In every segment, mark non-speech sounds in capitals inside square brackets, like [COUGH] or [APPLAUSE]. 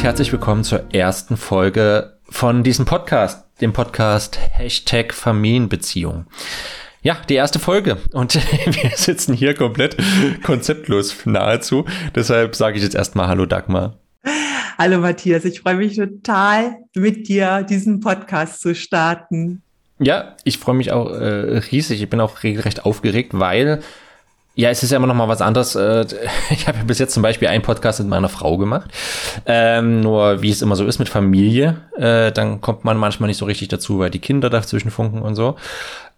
Und herzlich willkommen zur ersten Folge von diesem Podcast, dem Podcast Hashtag Familienbeziehung. Ja, die erste Folge und [LAUGHS] wir sitzen hier komplett konzeptlos nahezu. Deshalb sage ich jetzt erstmal Hallo Dagmar. Hallo Matthias, ich freue mich total, mit dir diesen Podcast zu starten. Ja, ich freue mich auch äh, riesig. Ich bin auch regelrecht aufgeregt, weil ja, es ist ja immer noch mal was anderes. Äh, [LAUGHS] ich habe ja bis jetzt zum Beispiel einen Podcast mit meiner Frau gemacht. Ähm, nur wie es immer so ist mit Familie, äh, dann kommt man manchmal nicht so richtig dazu, weil die Kinder dazwischen funken und so.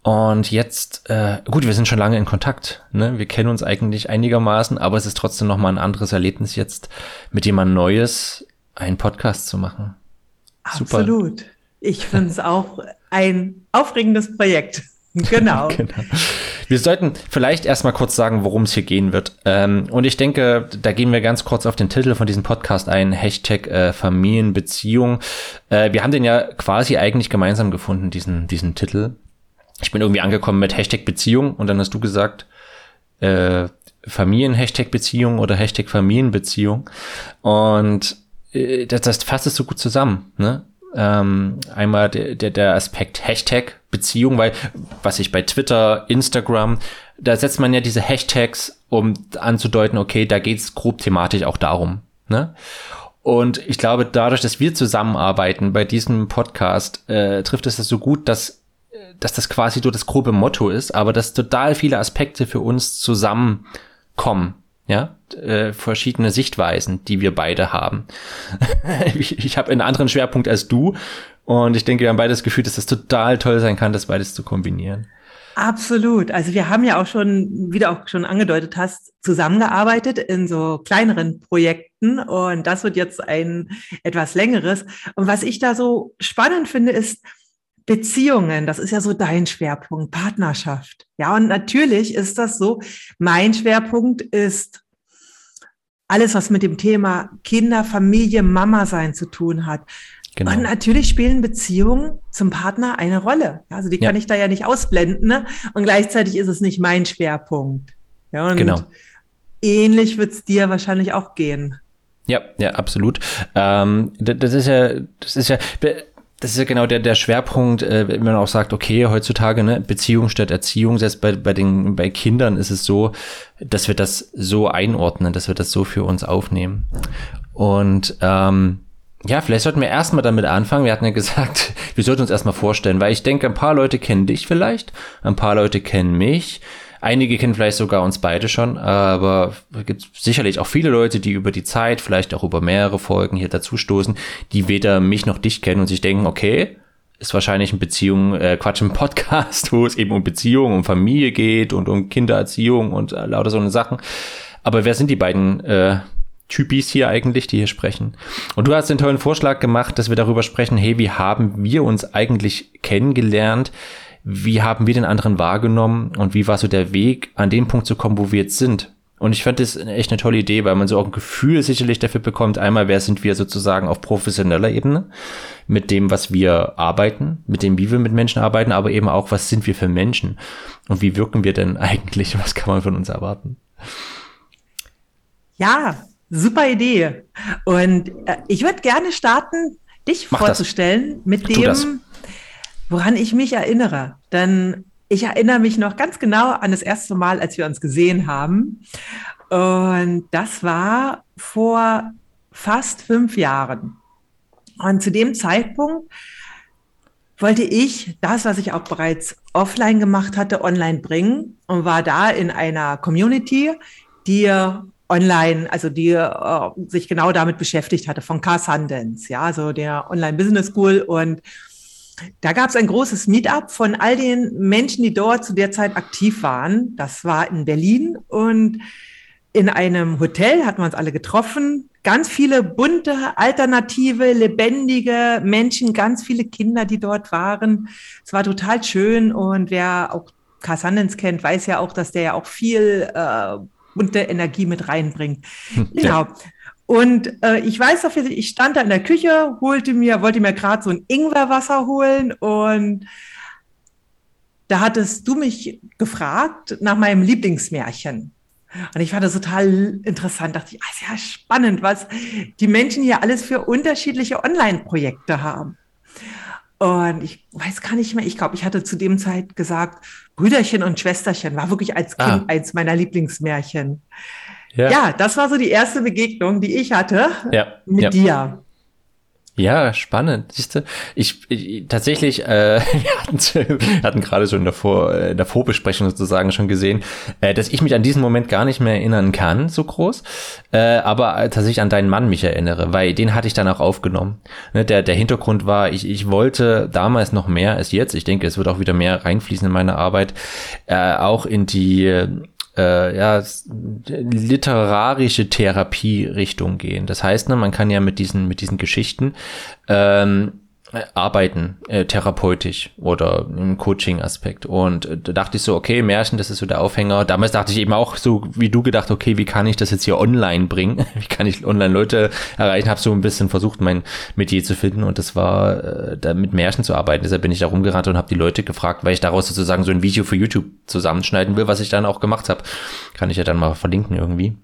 Und jetzt, äh, gut, wir sind schon lange in Kontakt. Ne? Wir kennen uns eigentlich einigermaßen, aber es ist trotzdem noch mal ein anderes Erlebnis jetzt mit jemand Neues einen Podcast zu machen. Super. Absolut. Ich finde es auch ein aufregendes Projekt. [LAUGHS] Genau. genau. Wir sollten vielleicht erstmal kurz sagen, worum es hier gehen wird. Ähm, und ich denke, da gehen wir ganz kurz auf den Titel von diesem Podcast ein, Hashtag äh, Familienbeziehung. Äh, wir haben den ja quasi eigentlich gemeinsam gefunden, diesen, diesen Titel. Ich bin irgendwie angekommen mit Hashtag Beziehung und dann hast du gesagt, äh, Familien-Hashtag Beziehung oder Hashtag Familienbeziehung. Und äh, das, das fasst es so gut zusammen. Ne? Ähm, einmal der, der, der Aspekt Hashtag Beziehung, weil was ich bei Twitter, Instagram, da setzt man ja diese Hashtags, um anzudeuten, okay, da geht's grob thematisch auch darum. Ne? Und ich glaube, dadurch, dass wir zusammenarbeiten bei diesem Podcast, äh, trifft es das so gut, dass, dass das quasi so das grobe Motto ist, aber dass total viele Aspekte für uns zusammenkommen ja, äh, verschiedene Sichtweisen, die wir beide haben. [LAUGHS] ich ich habe einen anderen Schwerpunkt als du und ich denke, wir haben beide das Gefühl, dass das total toll sein kann, das beides zu kombinieren. Absolut. Also wir haben ja auch schon, wie du auch schon angedeutet hast, zusammengearbeitet in so kleineren Projekten und das wird jetzt ein etwas längeres. Und was ich da so spannend finde, ist, Beziehungen, das ist ja so dein Schwerpunkt, Partnerschaft. Ja, und natürlich ist das so. Mein Schwerpunkt ist alles, was mit dem Thema Kinder, Familie, Mama sein zu tun hat. Genau. Und natürlich spielen Beziehungen zum Partner eine Rolle. Also die kann ja. ich da ja nicht ausblenden. Ne? Und gleichzeitig ist es nicht mein Schwerpunkt. Ja, und genau. ähnlich wird es dir wahrscheinlich auch gehen. Ja, ja, absolut. Ähm, das ist ja, das ist ja, das ist ja genau der, der Schwerpunkt, äh, wenn man auch sagt, okay, heutzutage, ne, Beziehung statt Erziehung, selbst bei, bei den, bei Kindern ist es so, dass wir das so einordnen, dass wir das so für uns aufnehmen. Und, ähm, ja, vielleicht sollten wir erstmal damit anfangen. Wir hatten ja gesagt, [LAUGHS] wir sollten uns erstmal vorstellen, weil ich denke, ein paar Leute kennen dich vielleicht, ein paar Leute kennen mich. Einige kennen vielleicht sogar uns beide schon, aber es gibt sicherlich auch viele Leute, die über die Zeit, vielleicht auch über mehrere Folgen hier dazustoßen, die weder mich noch dich kennen und sich denken, okay, ist wahrscheinlich ein Beziehung, äh, Quatsch, ein Podcast, [LAUGHS] wo es eben um Beziehung, um Familie geht und um Kindererziehung und äh, lauter so eine Sachen. Aber wer sind die beiden äh, Typis hier eigentlich, die hier sprechen? Und du hast den tollen Vorschlag gemacht, dass wir darüber sprechen, hey, wie haben wir uns eigentlich kennengelernt? Wie haben wir den anderen wahrgenommen und wie war so der Weg, an den Punkt zu kommen, wo wir jetzt sind. Und ich fand das echt eine tolle Idee, weil man so auch ein Gefühl sicherlich dafür bekommt, einmal, wer sind wir sozusagen auf professioneller Ebene mit dem, was wir arbeiten, mit dem, wie wir mit Menschen arbeiten, aber eben auch, was sind wir für Menschen und wie wirken wir denn [LAUGHS] eigentlich, was kann man von uns erwarten. Ja, super Idee. Und äh, ich würde gerne starten, dich Mach vorzustellen das. mit dem, woran ich mich erinnere. Denn ich erinnere mich noch ganz genau an das erste Mal, als wir uns gesehen haben. Und das war vor fast fünf Jahren. Und zu dem Zeitpunkt wollte ich das, was ich auch bereits offline gemacht hatte, online bringen und war da in einer Community, die online, also die uh, sich genau damit beschäftigt hatte, von Car Sundance, ja, also der Online Business School und da gab es ein großes Meetup von all den Menschen, die dort zu der Zeit aktiv waren. Das war in Berlin und in einem Hotel hatten wir uns alle getroffen. Ganz viele bunte, alternative, lebendige Menschen, ganz viele Kinder, die dort waren. Es war total schön und wer auch Cassandens kennt, weiß ja auch, dass der ja auch viel äh, bunte Energie mit reinbringt. Hm, genau. Und äh, ich weiß noch, ich stand da in der Küche, holte mir, wollte mir gerade so ein Ingwerwasser holen und da hattest du mich gefragt nach meinem Lieblingsmärchen. Und ich fand das total interessant. Dachte ich, ah, ist ja spannend, was die Menschen hier alles für unterschiedliche Online-Projekte haben. Und ich weiß gar nicht mehr, ich glaube, ich hatte zu dem Zeit gesagt, Brüderchen und Schwesterchen war wirklich als Kind ah. eins meiner Lieblingsmärchen. Ja. ja. das war so die erste Begegnung, die ich hatte ja. mit ja. dir. Ja, spannend. Siehst du, ich, ich tatsächlich, äh, [LAUGHS] wir hatten, hatten gerade schon in der, Vor, in der Vorbesprechung sozusagen schon gesehen, äh, dass ich mich an diesen Moment gar nicht mehr erinnern kann, so groß, äh, aber tatsächlich an deinen Mann mich erinnere, weil den hatte ich dann auch aufgenommen. Ne, der, der Hintergrund war, ich, ich wollte damals noch mehr als jetzt, ich denke, es wird auch wieder mehr reinfließen in meine Arbeit, äh, auch in die äh, ja, literarische Therapie-Richtung gehen. Das heißt, ne, man kann ja mit diesen, mit diesen Geschichten ähm, arbeiten, äh, therapeutisch oder im Coaching-Aspekt. Und äh, da dachte ich so, okay, Märchen, das ist so der Aufhänger. Damals dachte ich eben auch so, wie du gedacht, okay, wie kann ich das jetzt hier online bringen? [LAUGHS] Wie kann ich online Leute erreichen? Habe so ein bisschen versucht, mein Metier zu finden und das war, äh, da mit Märchen zu arbeiten. Deshalb bin ich da rumgerannt und habe die Leute gefragt, weil ich daraus sozusagen so ein Video für YouTube zusammenschneiden will, was ich dann auch gemacht habe. Kann ich ja dann mal verlinken irgendwie.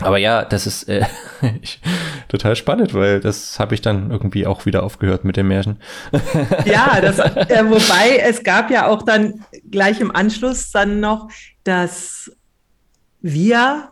Aber ja, das ist äh, [LAUGHS] total spannend, weil das habe ich dann irgendwie auch wieder aufgehört mit dem Märchen. [LAUGHS] ja, das, äh, wobei es gab ja auch dann gleich im Anschluss dann noch, dass wir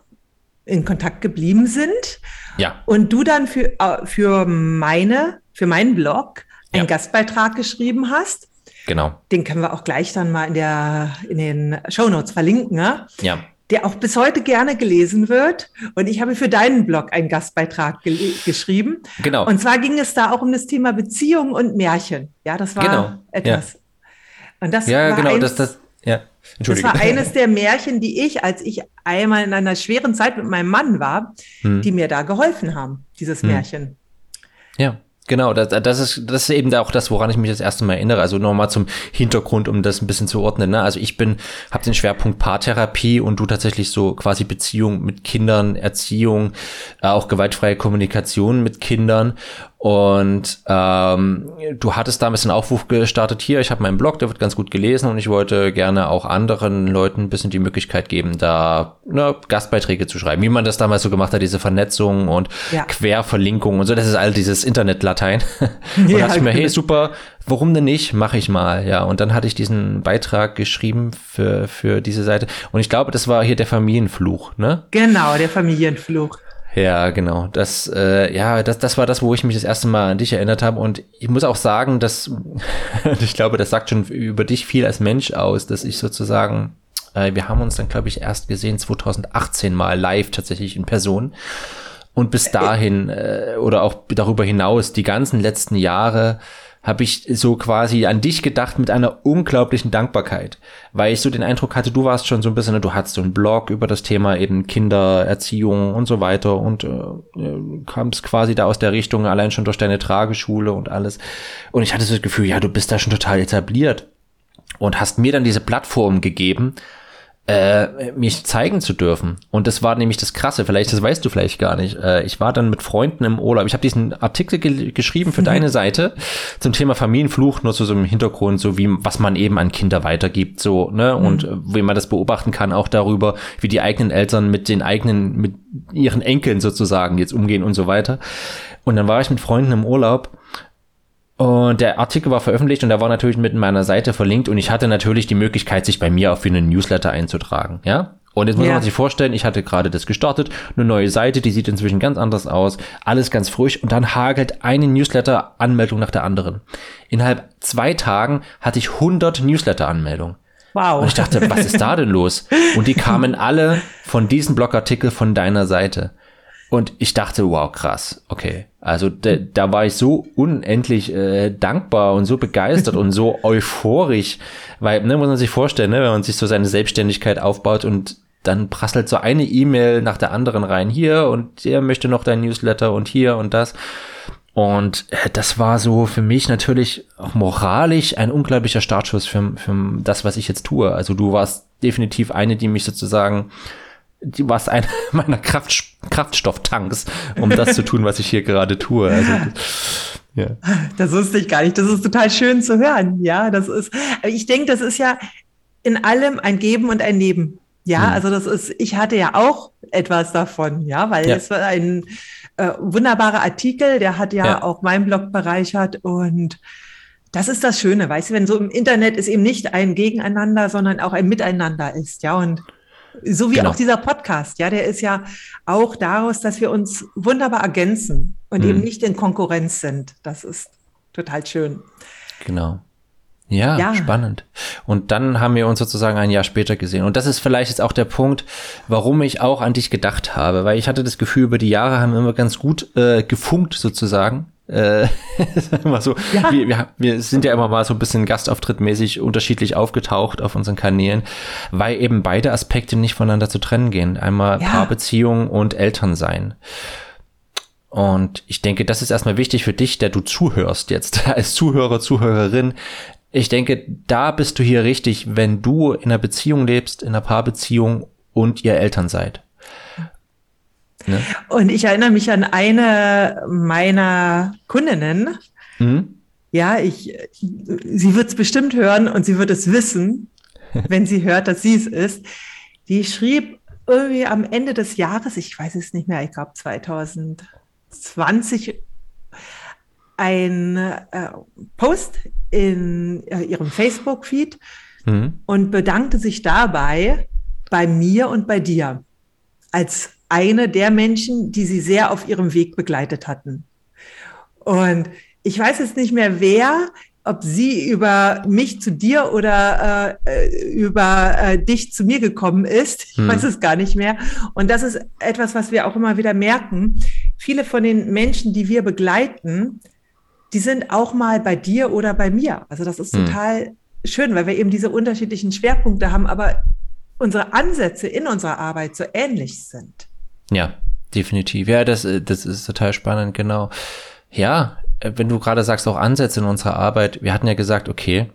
in Kontakt geblieben sind. Ja. Und du dann für, äh, für meine, für meinen Blog einen ja. Gastbeitrag geschrieben hast. Genau. Den können wir auch gleich dann mal in der, in den Show Notes verlinken. Ne? Ja der auch bis heute gerne gelesen wird. Und ich habe für deinen Blog einen Gastbeitrag ge geschrieben. Genau. Und zwar ging es da auch um das Thema Beziehung und Märchen. Ja, das war genau. etwas. Ja. Und das ja, war genau, eins, das, das, ja. Das war eines [LAUGHS] der Märchen, die ich, als ich einmal in einer schweren Zeit mit meinem Mann war, hm. die mir da geholfen haben, dieses hm. Märchen. Ja. Genau, das, das, ist, das ist eben auch das, woran ich mich das erste Mal erinnere. Also nochmal zum Hintergrund, um das ein bisschen zu ordnen. Ne? Also ich bin, habe den Schwerpunkt Paartherapie und du tatsächlich so quasi Beziehung mit Kindern, Erziehung, äh, auch gewaltfreie Kommunikation mit Kindern. Und ähm, du hattest damals einen Aufruf gestartet hier, ich habe meinen Blog, der wird ganz gut gelesen und ich wollte gerne auch anderen Leuten ein bisschen die Möglichkeit geben, da ne, Gastbeiträge zu schreiben, wie man das damals so gemacht hat, diese Vernetzung und ja. Querverlinkung und so, das ist all dieses Internet-Latein. [LAUGHS] und ja, dachte ich mir, hey, super, warum denn nicht? Mache ich mal, ja. Und dann hatte ich diesen Beitrag geschrieben für, für diese Seite. Und ich glaube, das war hier der Familienfluch, ne? Genau, der Familienfluch. Ja, genau. Das, äh, ja, das, das war das, wo ich mich das erste Mal an dich erinnert habe. Und ich muss auch sagen, dass [LAUGHS] ich glaube, das sagt schon über dich viel als Mensch aus, dass ich sozusagen, äh, wir haben uns dann, glaube ich, erst gesehen 2018 mal live tatsächlich in Person. Und bis dahin äh, oder auch darüber hinaus die ganzen letzten Jahre habe ich so quasi an dich gedacht mit einer unglaublichen Dankbarkeit, weil ich so den Eindruck hatte, du warst schon so ein bisschen, ne, du hattest so einen Blog über das Thema eben Kindererziehung und so weiter und äh, kamst quasi da aus der Richtung allein schon durch deine Trageschule und alles. Und ich hatte so das Gefühl, ja, du bist da schon total etabliert und hast mir dann diese Plattform gegeben, äh, mich zeigen zu dürfen. Und das war nämlich das Krasse, vielleicht, das weißt du vielleicht gar nicht. Äh, ich war dann mit Freunden im Urlaub. Ich habe diesen Artikel ge geschrieben für deine [LAUGHS] Seite zum Thema Familienfluch, nur zu so einem Hintergrund, so wie was man eben an Kinder weitergibt, so, ne? Mhm. Und mhm. wie man das beobachten kann, auch darüber, wie die eigenen Eltern mit den eigenen, mit ihren Enkeln sozusagen jetzt umgehen und so weiter. Und dann war ich mit Freunden im Urlaub und der Artikel war veröffentlicht und der war natürlich mit meiner Seite verlinkt und ich hatte natürlich die Möglichkeit, sich bei mir für einen Newsletter einzutragen, ja. Und jetzt muss ja. man sich vorstellen, ich hatte gerade das gestartet, eine neue Seite, die sieht inzwischen ganz anders aus, alles ganz frisch und dann hagelt eine Newsletter-Anmeldung nach der anderen. Innerhalb zwei Tagen hatte ich 100 Newsletter-Anmeldungen. Wow. Und ich dachte, was ist da denn los? Und die kamen alle von diesem Blogartikel von deiner Seite. Und ich dachte, wow, krass, okay. Also da, da war ich so unendlich äh, dankbar und so begeistert und so [LAUGHS] euphorisch, weil, ne, muss man sich vorstellen, ne, wenn man sich so seine Selbstständigkeit aufbaut und dann prasselt so eine E-Mail nach der anderen rein hier und der möchte noch dein Newsletter und hier und das. Und äh, das war so für mich natürlich auch moralisch ein unglaublicher Startschuss für, für das, was ich jetzt tue. Also du warst definitiv eine, die mich sozusagen die warst einer [LAUGHS] meiner Kraft, Kraftstofftanks, um das zu tun, was ich hier gerade tue. Also, ja. Das wusste ich gar nicht. Das ist total schön zu hören. Ja, das ist, ich denke, das ist ja in allem ein Geben und ein Nehmen. Ja, hm. also das ist, ich hatte ja auch etwas davon, ja, weil ja. es war ein äh, wunderbarer Artikel, der hat ja, ja, auch meinen Blog bereichert und das ist das Schöne, weißt du, wenn so im Internet es eben nicht ein Gegeneinander, sondern auch ein Miteinander ist, ja, und so wie genau. auch dieser Podcast, ja, der ist ja auch daraus, dass wir uns wunderbar ergänzen und hm. eben nicht in Konkurrenz sind. Das ist total schön. Genau. Ja, ja, spannend. Und dann haben wir uns sozusagen ein Jahr später gesehen. Und das ist vielleicht jetzt auch der Punkt, warum ich auch an dich gedacht habe, weil ich hatte das Gefühl, über die Jahre haben wir immer ganz gut äh, gefunkt sozusagen. Äh, [LAUGHS] immer so, ja. wir, wir, wir sind ja immer mal so ein bisschen gastauftrittmäßig unterschiedlich aufgetaucht auf unseren Kanälen, weil eben beide Aspekte nicht voneinander zu trennen gehen. Einmal ja. Paarbeziehung und Elternsein. Und ich denke, das ist erstmal wichtig für dich, der du zuhörst jetzt [LAUGHS] als Zuhörer, Zuhörerin. Ich denke, da bist du hier richtig, wenn du in einer Beziehung lebst, in einer Paarbeziehung und ihr Eltern seid. Ne? Und ich erinnere mich an eine meiner Kundinnen. Mhm. Ja, ich, sie wird es bestimmt hören und sie wird es wissen, [LAUGHS] wenn sie hört, dass sie es ist. Die schrieb irgendwie am Ende des Jahres, ich weiß es nicht mehr, ich glaube 2020, ein äh, Post in äh, ihrem Facebook-Feed mhm. und bedankte sich dabei bei mir und bei dir als eine der Menschen, die sie sehr auf ihrem Weg begleitet hatten. Und ich weiß jetzt nicht mehr, wer, ob sie über mich zu dir oder äh, über äh, dich zu mir gekommen ist. Ich hm. weiß es gar nicht mehr. Und das ist etwas, was wir auch immer wieder merken. Viele von den Menschen, die wir begleiten, die sind auch mal bei dir oder bei mir. Also das ist hm. total schön, weil wir eben diese unterschiedlichen Schwerpunkte haben, aber unsere Ansätze in unserer Arbeit so ähnlich sind. Ja, definitiv. Ja, das, das ist total spannend, genau. Ja, wenn du gerade sagst, auch Ansätze in unserer Arbeit, wir hatten ja gesagt, okay,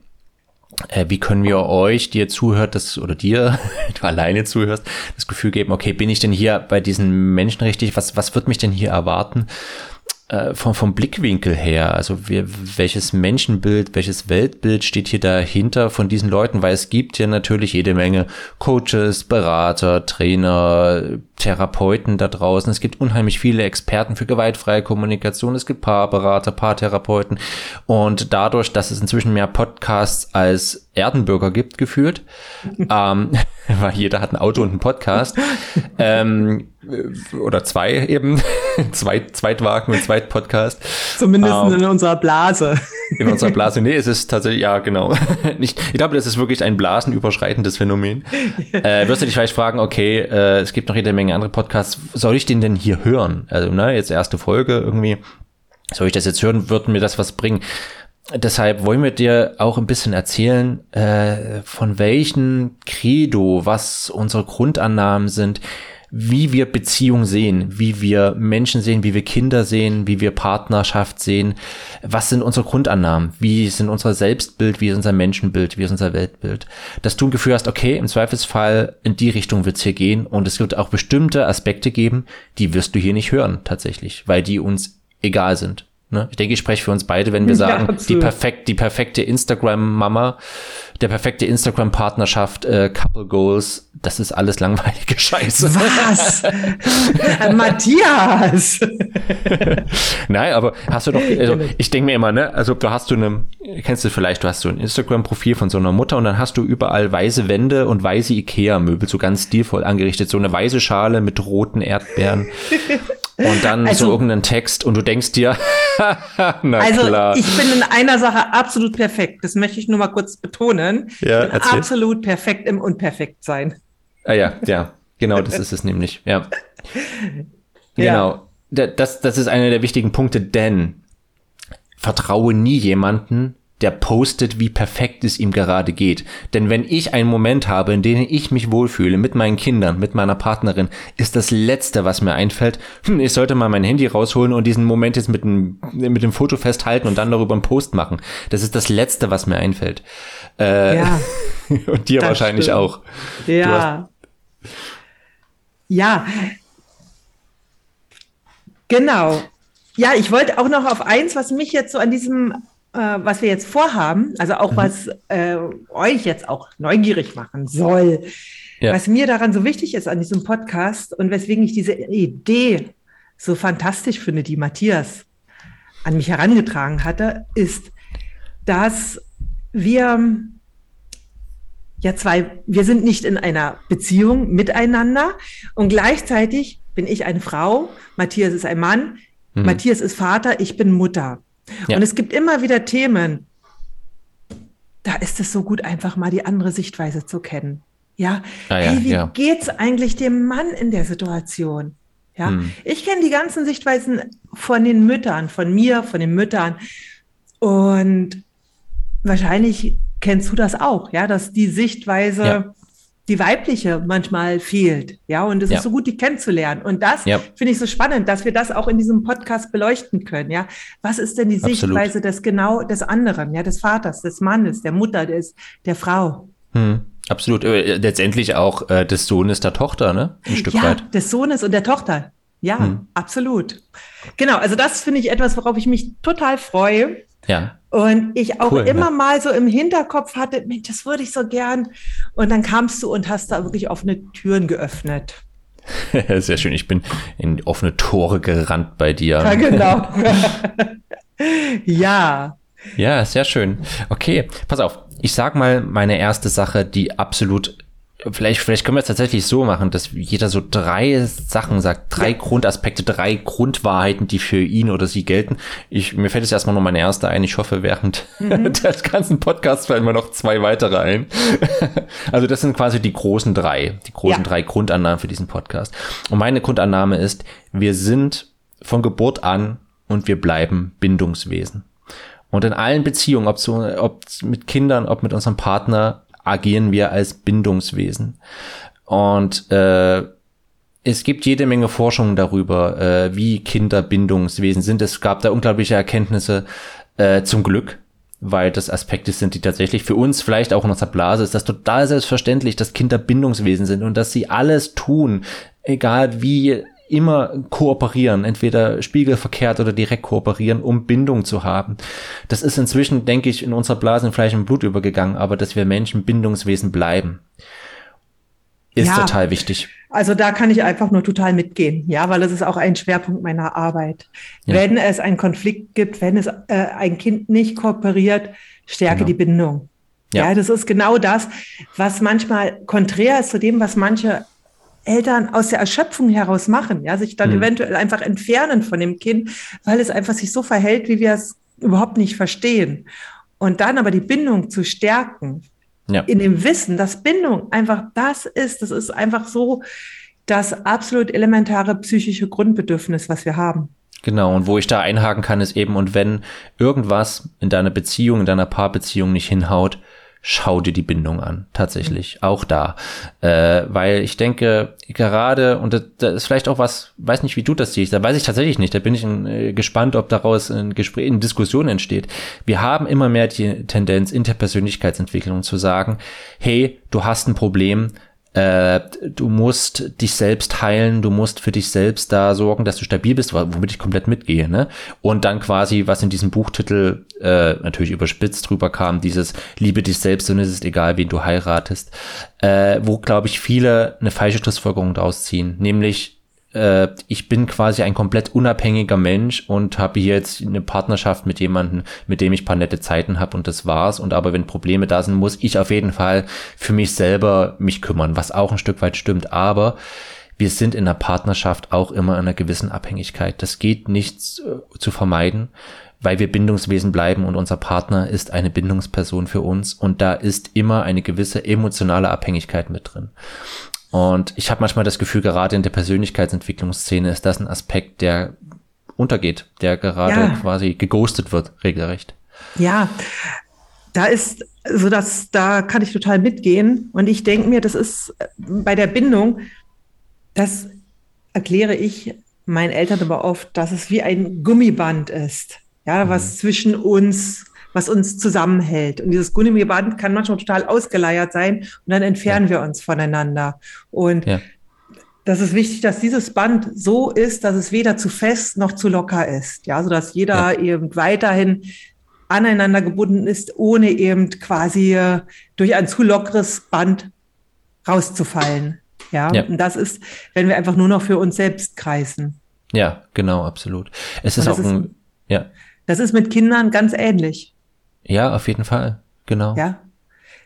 äh, wie können wir euch, die ihr zuhört, das oder dir, [LAUGHS] du alleine zuhörst, das Gefühl geben, okay, bin ich denn hier bei diesen Menschen richtig? Was, was wird mich denn hier erwarten? Äh, vom, vom Blickwinkel her, also wir, welches Menschenbild, welches Weltbild steht hier dahinter von diesen Leuten, weil es gibt ja natürlich jede Menge Coaches, Berater, Trainer, Therapeuten da draußen. Es gibt unheimlich viele Experten für gewaltfreie Kommunikation. Es gibt Paarberater, Paartherapeuten. Und dadurch, dass es inzwischen mehr Podcasts als Erdenbürger gibt, gefühlt, [LAUGHS] ähm, [LAUGHS] weil jeder hat ein Auto und einen Podcast, ähm, oder zwei eben, [LAUGHS] zwei Zweitwagen und Zweitpodcast. Zumindest ähm, in unserer Blase. In unserer Blase, nee, es ist tatsächlich, ja, genau. [LAUGHS] ich, ich glaube, das ist wirklich ein blasenüberschreitendes Phänomen. [LAUGHS] Äh, wirst du dich vielleicht fragen, okay, äh, es gibt noch jede Menge andere Podcasts, soll ich den denn hier hören? Also, ne, jetzt erste Folge irgendwie, soll ich das jetzt hören, würden mir das was bringen? Deshalb wollen wir dir auch ein bisschen erzählen, äh, von welchen Credo, was unsere Grundannahmen sind, wie wir Beziehung sehen, wie wir Menschen sehen, wie wir Kinder sehen, wie wir Partnerschaft sehen. Was sind unsere Grundannahmen? Wie sind unser Selbstbild, wie ist unser Menschenbild, wie ist unser Weltbild? Dass du ein Gefühl hast, okay, im Zweifelsfall in die Richtung wird's hier gehen und es wird auch bestimmte Aspekte geben, die wirst du hier nicht hören tatsächlich, weil die uns egal sind. Ne? Ich denke, ich spreche für uns beide, wenn wir [LAUGHS] sagen, ja, die, perfekt, die perfekte Instagram-Mama, der perfekte Instagram-Partnerschaft, äh, Couple Goals, das ist alles langweilige Scheiße. Was? [LAUGHS] Matthias! [LAUGHS] Nein, aber hast du doch, also ich denke mir immer, ne, also du hast du eine, kennst du vielleicht, du hast so ein Instagram-Profil von so einer Mutter und dann hast du überall weiße Wände und weiße Ikea-Möbel, so ganz stilvoll angerichtet, so eine weiße Schale mit roten Erdbeeren und dann also, so irgendeinen Text und du denkst dir, [LAUGHS] na also klar. ich bin in einer Sache absolut perfekt. Das möchte ich nur mal kurz betonen. Ja, absolut perfekt im Unperfektsein. Ah ja, ja, genau, das ist es nämlich. Ja, [LAUGHS] genau. Ja. Das, das ist einer der wichtigen Punkte, denn vertraue nie jemanden, der postet, wie perfekt es ihm gerade geht. Denn wenn ich einen Moment habe, in dem ich mich wohlfühle mit meinen Kindern, mit meiner Partnerin, ist das Letzte, was mir einfällt, hm, ich sollte mal mein Handy rausholen und diesen Moment jetzt mit dem, mit dem Foto festhalten und dann darüber einen Post machen. Das ist das Letzte, was mir einfällt. Äh, ja, [LAUGHS] und dir wahrscheinlich stimmt. auch. Ja. Ja. Genau. Ja, ich wollte auch noch auf eins, was mich jetzt so an diesem was wir jetzt vorhaben, also auch mhm. was äh, euch jetzt auch neugierig machen soll. ja. was mir daran so wichtig ist an diesem Podcast und weswegen ich diese Idee so fantastisch finde, die Matthias an mich herangetragen hatte, ist, dass wir ja zwei, wir sind nicht in einer Beziehung miteinander und gleichzeitig bin ich eine Frau, Matthias ist ein Mann, mhm. Matthias ist Vater, ich bin Mutter. Ja. Und es gibt immer wieder Themen, da ist es so gut, einfach mal die andere Sichtweise zu kennen. Ja, ah, ja hey, wie ja. geht's eigentlich dem Mann in der Situation? Ja, hm. ich kenne die ganzen Sichtweisen von den Müttern, von mir, von den Müttern. Und wahrscheinlich kennst du das auch, ja, dass die Sichtweise, ja. Die weibliche manchmal fehlt. Ja, und es ja. ist so gut, die kennenzulernen. Und das ja. finde ich so spannend, dass wir das auch in diesem Podcast beleuchten können. Ja, was ist denn die Absolut. Sichtweise des genau des anderen, ja, des Vaters, des Mannes, der Mutter, des, der Frau? Hm. Absolut. Äh, letztendlich auch äh, des Sohnes der Tochter, ne? Ein Stück ja, weit. Des Sohnes und der Tochter. Ja, hm. absolut. Genau, also das finde ich etwas, worauf ich mich total freue. Ja. Und ich auch cool, immer ja. mal so im Hinterkopf hatte, Mensch, das würde ich so gern. Und dann kamst du und hast da wirklich offene Türen geöffnet. [LAUGHS] Sehr schön. Ich bin in offene Tore gerannt bei dir. Ja, genau. [LAUGHS] ja. Ja, sehr schön. Okay, pass auf. Ich sag mal meine erste Sache, die absolut Vielleicht, vielleicht können wir es tatsächlich so machen, dass jeder so drei Sachen sagt, drei ja. Grundaspekte, drei Grundwahrheiten, die für ihn oder sie gelten. Ich, mir fällt jetzt erstmal nur meine erste ein. Ich hoffe, während mhm. [LAUGHS] des ganzen Podcasts fallen mir noch zwei weitere ein. [LAUGHS] also das sind quasi die großen drei, die großen ja. drei Grundannahmen für diesen Podcast. Und meine Grundannahme ist, wir sind von Geburt an und wir bleiben Bindungswesen. Und in allen Beziehungen, ob, so, ob mit Kindern, ob mit unserem Partner, agieren wir als Bindungswesen. Und äh, es gibt jede Menge Forschung darüber, äh, wie Kinder Bindungswesen sind. Es gab da unglaubliche Erkenntnisse äh, zum Glück, weil das Aspekte sind, die tatsächlich für uns vielleicht auch in unserer Blase ist das total selbstverständlich, dass Kinder Bindungswesen sind und dass sie alles tun, egal wie immer kooperieren, entweder spiegelverkehrt oder direkt kooperieren, um Bindung zu haben. Das ist inzwischen, denke ich, in unserer Blase in Fleisch und Blut übergegangen, aber dass wir Menschen Bindungswesen bleiben, ist ja, total wichtig. Also da kann ich einfach nur total mitgehen, ja, weil es ist auch ein Schwerpunkt meiner Arbeit. Ja. Wenn es einen Konflikt gibt, wenn es äh, ein Kind nicht kooperiert, stärke genau. die Bindung. Ja. ja, das ist genau das, was manchmal konträr ist zu dem, was manche Eltern aus der Erschöpfung heraus machen, ja, sich dann mhm. eventuell einfach entfernen von dem Kind, weil es einfach sich so verhält, wie wir es überhaupt nicht verstehen. Und dann aber die Bindung zu stärken, ja. in dem Wissen, dass Bindung einfach das ist, das ist einfach so das absolut elementare psychische Grundbedürfnis, was wir haben. Genau, und wo ich da einhaken kann, ist eben, und wenn irgendwas in deiner Beziehung, in deiner Paarbeziehung nicht hinhaut, schau dir die Bindung an, tatsächlich, mhm. auch da. Äh, weil ich denke, gerade, und das, das, ist vielleicht auch was, weiß nicht, wie du das siehst, da weiß ich tatsächlich nicht, da bin ich äh, gespannt, ob daraus ein Gespräch, eine Diskussion entsteht. Wir haben immer mehr die Tendenz, Interpersönlichkeitsentwicklung zu sagen, hey, du hast ein Problem, äh, du musst dich selbst heilen, du musst für dich selbst da sorgen, dass du stabil bist, womit ich komplett mitgehe, ne? Und dann quasi, was in diesem Buchtitel äh, natürlich überspitzt drüber kam, dieses Liebe dich selbst und es ist egal, wen du heiratest, äh, wo, glaube ich, viele eine falsche Schlussfolgerung daraus ziehen, nämlich äh, ich bin quasi ein komplett unabhängiger Mensch und habe jetzt eine Partnerschaft mit jemandem, mit dem ich paar nette Zeiten habe und das war's. Und aber wenn Probleme da sind, muss ich auf jeden Fall für mich selber mich kümmern, was auch ein Stück weit stimmt. Aber wir sind in der Partnerschaft auch immer in einer gewissen Abhängigkeit. Das geht nicht zu vermeiden, weil wir Bindungswesen bleiben und unser Partner ist eine Bindungsperson für uns und da ist immer eine gewisse emotionale Abhängigkeit mit drin. Und ich habe manchmal das Gefühl, gerade in der Persönlichkeitsentwicklungsszene ist das ein Aspekt, der untergeht, der gerade ja. quasi geghostet wird, regelrecht. Ja, da ist, so dass da kann ich total mitgehen. Und ich denke mir, das ist bei der Bindung, das erkläre ich meinen Eltern aber oft, dass es wie ein Gummiband ist, ja, was mhm. zwischen uns was uns zusammenhält. Und dieses Gummiband kann manchmal total ausgeleiert sein und dann entfernen ja. wir uns voneinander. Und ja. das ist wichtig, dass dieses Band so ist, dass es weder zu fest noch zu locker ist. Ja, so dass jeder ja. eben weiterhin aneinander gebunden ist, ohne eben quasi durch ein zu lockeres Band rauszufallen. Ja? ja, und das ist, wenn wir einfach nur noch für uns selbst kreisen. Ja, genau, absolut. Es ist auch ist, ein, ja. Das ist mit Kindern ganz ähnlich. Ja, auf jeden Fall. Genau. Ja.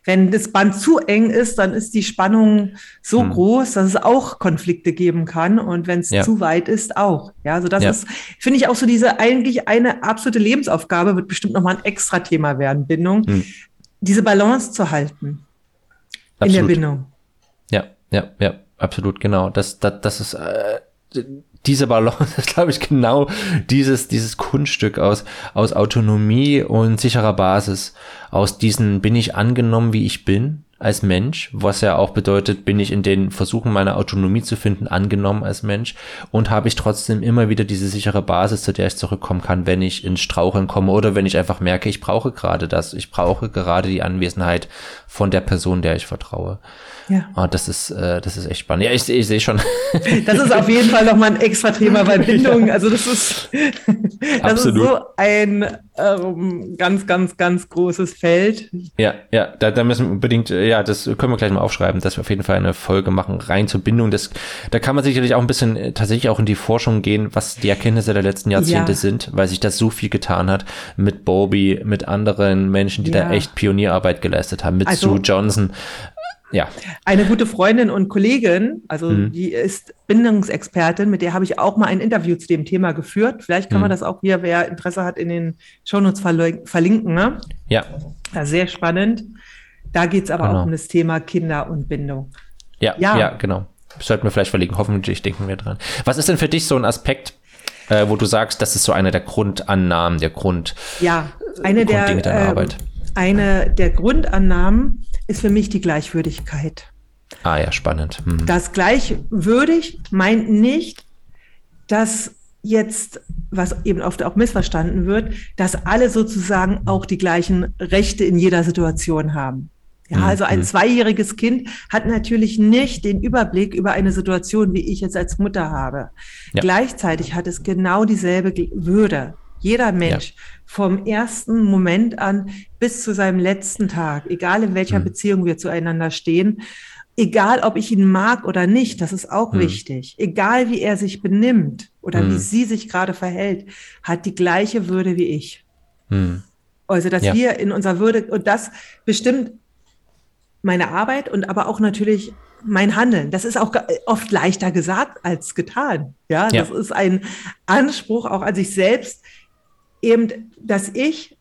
Wenn das Band zu eng ist, dann ist die Spannung so hm. groß, dass es auch Konflikte geben kann. Und wenn es ja. zu weit ist, auch. Ja, also das ja. ist, finde ich auch so diese eigentlich eine absolute Lebensaufgabe, wird bestimmt nochmal ein extra Thema werden, Bindung, hm. diese Balance zu halten Absolut. in der Bindung. Ja, ja, ja, absolut, genau. Das, das, das ist, äh, diese Balance [LAUGHS] ist, glaube ich, genau dieses, dieses Kunststück aus, aus Autonomie und sicherer Basis. Aus diesen bin ich angenommen, wie ich bin als Mensch, was ja auch bedeutet, bin ich in den Versuchen meiner Autonomie zu finden, angenommen als Mensch und habe ich trotzdem immer wieder diese sichere Basis, zu der ich zurückkommen kann, wenn ich ins Straucheln komme oder wenn ich einfach merke, ich brauche gerade das, ich brauche gerade die Anwesenheit von der Person, der ich vertraue. Ja. Oh, das ist, äh, das ist echt spannend. Ja, ich, ich sehe schon. [LAUGHS] Das ist auf jeden Fall nochmal ein extra Thema bei [LAUGHS] Bindung. Ja. Also das ist, [LAUGHS] das Absolut. ist so ein ähm, ganz, ganz, ganz großes Feld. Ja, ja, da, da müssen wir unbedingt, ja, das können wir gleich mal aufschreiben, dass wir auf jeden Fall eine Folge machen, rein zur Bindung. Das, da kann man sicherlich auch ein bisschen äh, tatsächlich auch in die Forschung gehen, was die Erkenntnisse der letzten Jahrzehnte ja. sind, weil sich das so viel getan hat mit Bobby, mit anderen Menschen, die ja. da echt Pionierarbeit geleistet haben, mit also, Sue Johnson. Ja. Eine gute Freundin und Kollegin, also mhm. die ist Bindungsexpertin, mit der habe ich auch mal ein Interview zu dem Thema geführt. Vielleicht kann mhm. man das auch hier, wer Interesse hat, in den Shownotes verlinken. Ne? Ja. ja. Sehr spannend. Da geht es aber genau. auch um das Thema Kinder und Bindung. Ja, ja, ja, genau. Sollten wir vielleicht verlinken. Hoffentlich denken wir dran. Was ist denn für dich so ein Aspekt, äh, wo du sagst, das ist so einer der Grundannahmen, der Grund, ja, eine der, deiner äh, Arbeit? Eine der Grundannahmen ist für mich die Gleichwürdigkeit. Ah ja, spannend. Hm. Das gleichwürdig meint nicht, dass jetzt, was eben oft auch missverstanden wird, dass alle sozusagen auch die gleichen Rechte in jeder Situation haben. Ja, also ein hm. zweijähriges Kind hat natürlich nicht den Überblick über eine Situation, wie ich jetzt als Mutter habe. Ja. Gleichzeitig hat es genau dieselbe Würde. Jeder Mensch ja. vom ersten Moment an bis zu seinem letzten Tag, egal in welcher mhm. Beziehung wir zueinander stehen, egal ob ich ihn mag oder nicht, das ist auch mhm. wichtig, egal wie er sich benimmt oder mhm. wie sie sich gerade verhält, hat die gleiche Würde wie ich. Mhm. Also, dass ja. wir in unserer Würde, und das bestimmt meine Arbeit und aber auch natürlich mein Handeln. Das ist auch oft leichter gesagt als getan. Ja, ja. das ist ein Anspruch auch an sich selbst, eben, dass ich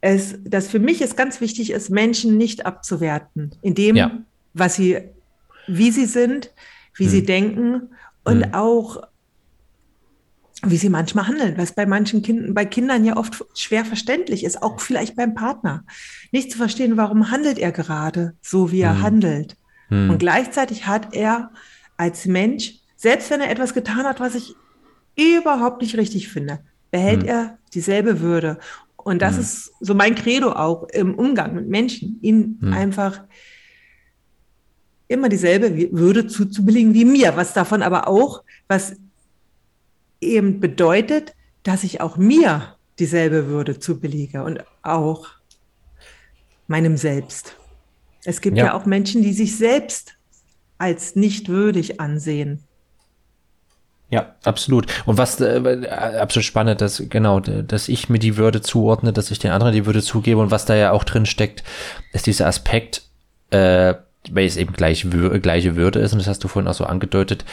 es, dass für mich es ganz wichtig ist, Menschen nicht abzuwerten, in dem, ja. was sie, wie sie sind, wie hm. sie denken und hm. auch wie sie manchmal handeln, was bei manchen Kindern, bei Kindern ja oft schwer verständlich ist, auch vielleicht beim Partner. Nicht zu verstehen, warum handelt er gerade so, wie er hm. handelt. Hm. Und gleichzeitig hat er als Mensch, selbst wenn er etwas getan hat, was ich überhaupt nicht richtig finde, behält hm. er dieselbe Würde. Und das hm. ist so mein Credo auch im Umgang mit Menschen, ihnen hm. einfach immer dieselbe Würde zuzubilligen wie mir, was davon aber auch, was eben bedeutet, dass ich auch mir dieselbe Würde zubillige und auch meinem Selbst. Es gibt ja, ja auch Menschen, die sich selbst als nicht würdig ansehen. Ja, absolut. Und was äh, absolut spannend, dass genau, dass ich mir die Würde zuordne, dass ich den anderen die Würde zugebe und was da ja auch drin steckt, ist dieser Aspekt, äh, weil es eben gleich, gleiche Würde ist und das hast du vorhin auch so angedeutet.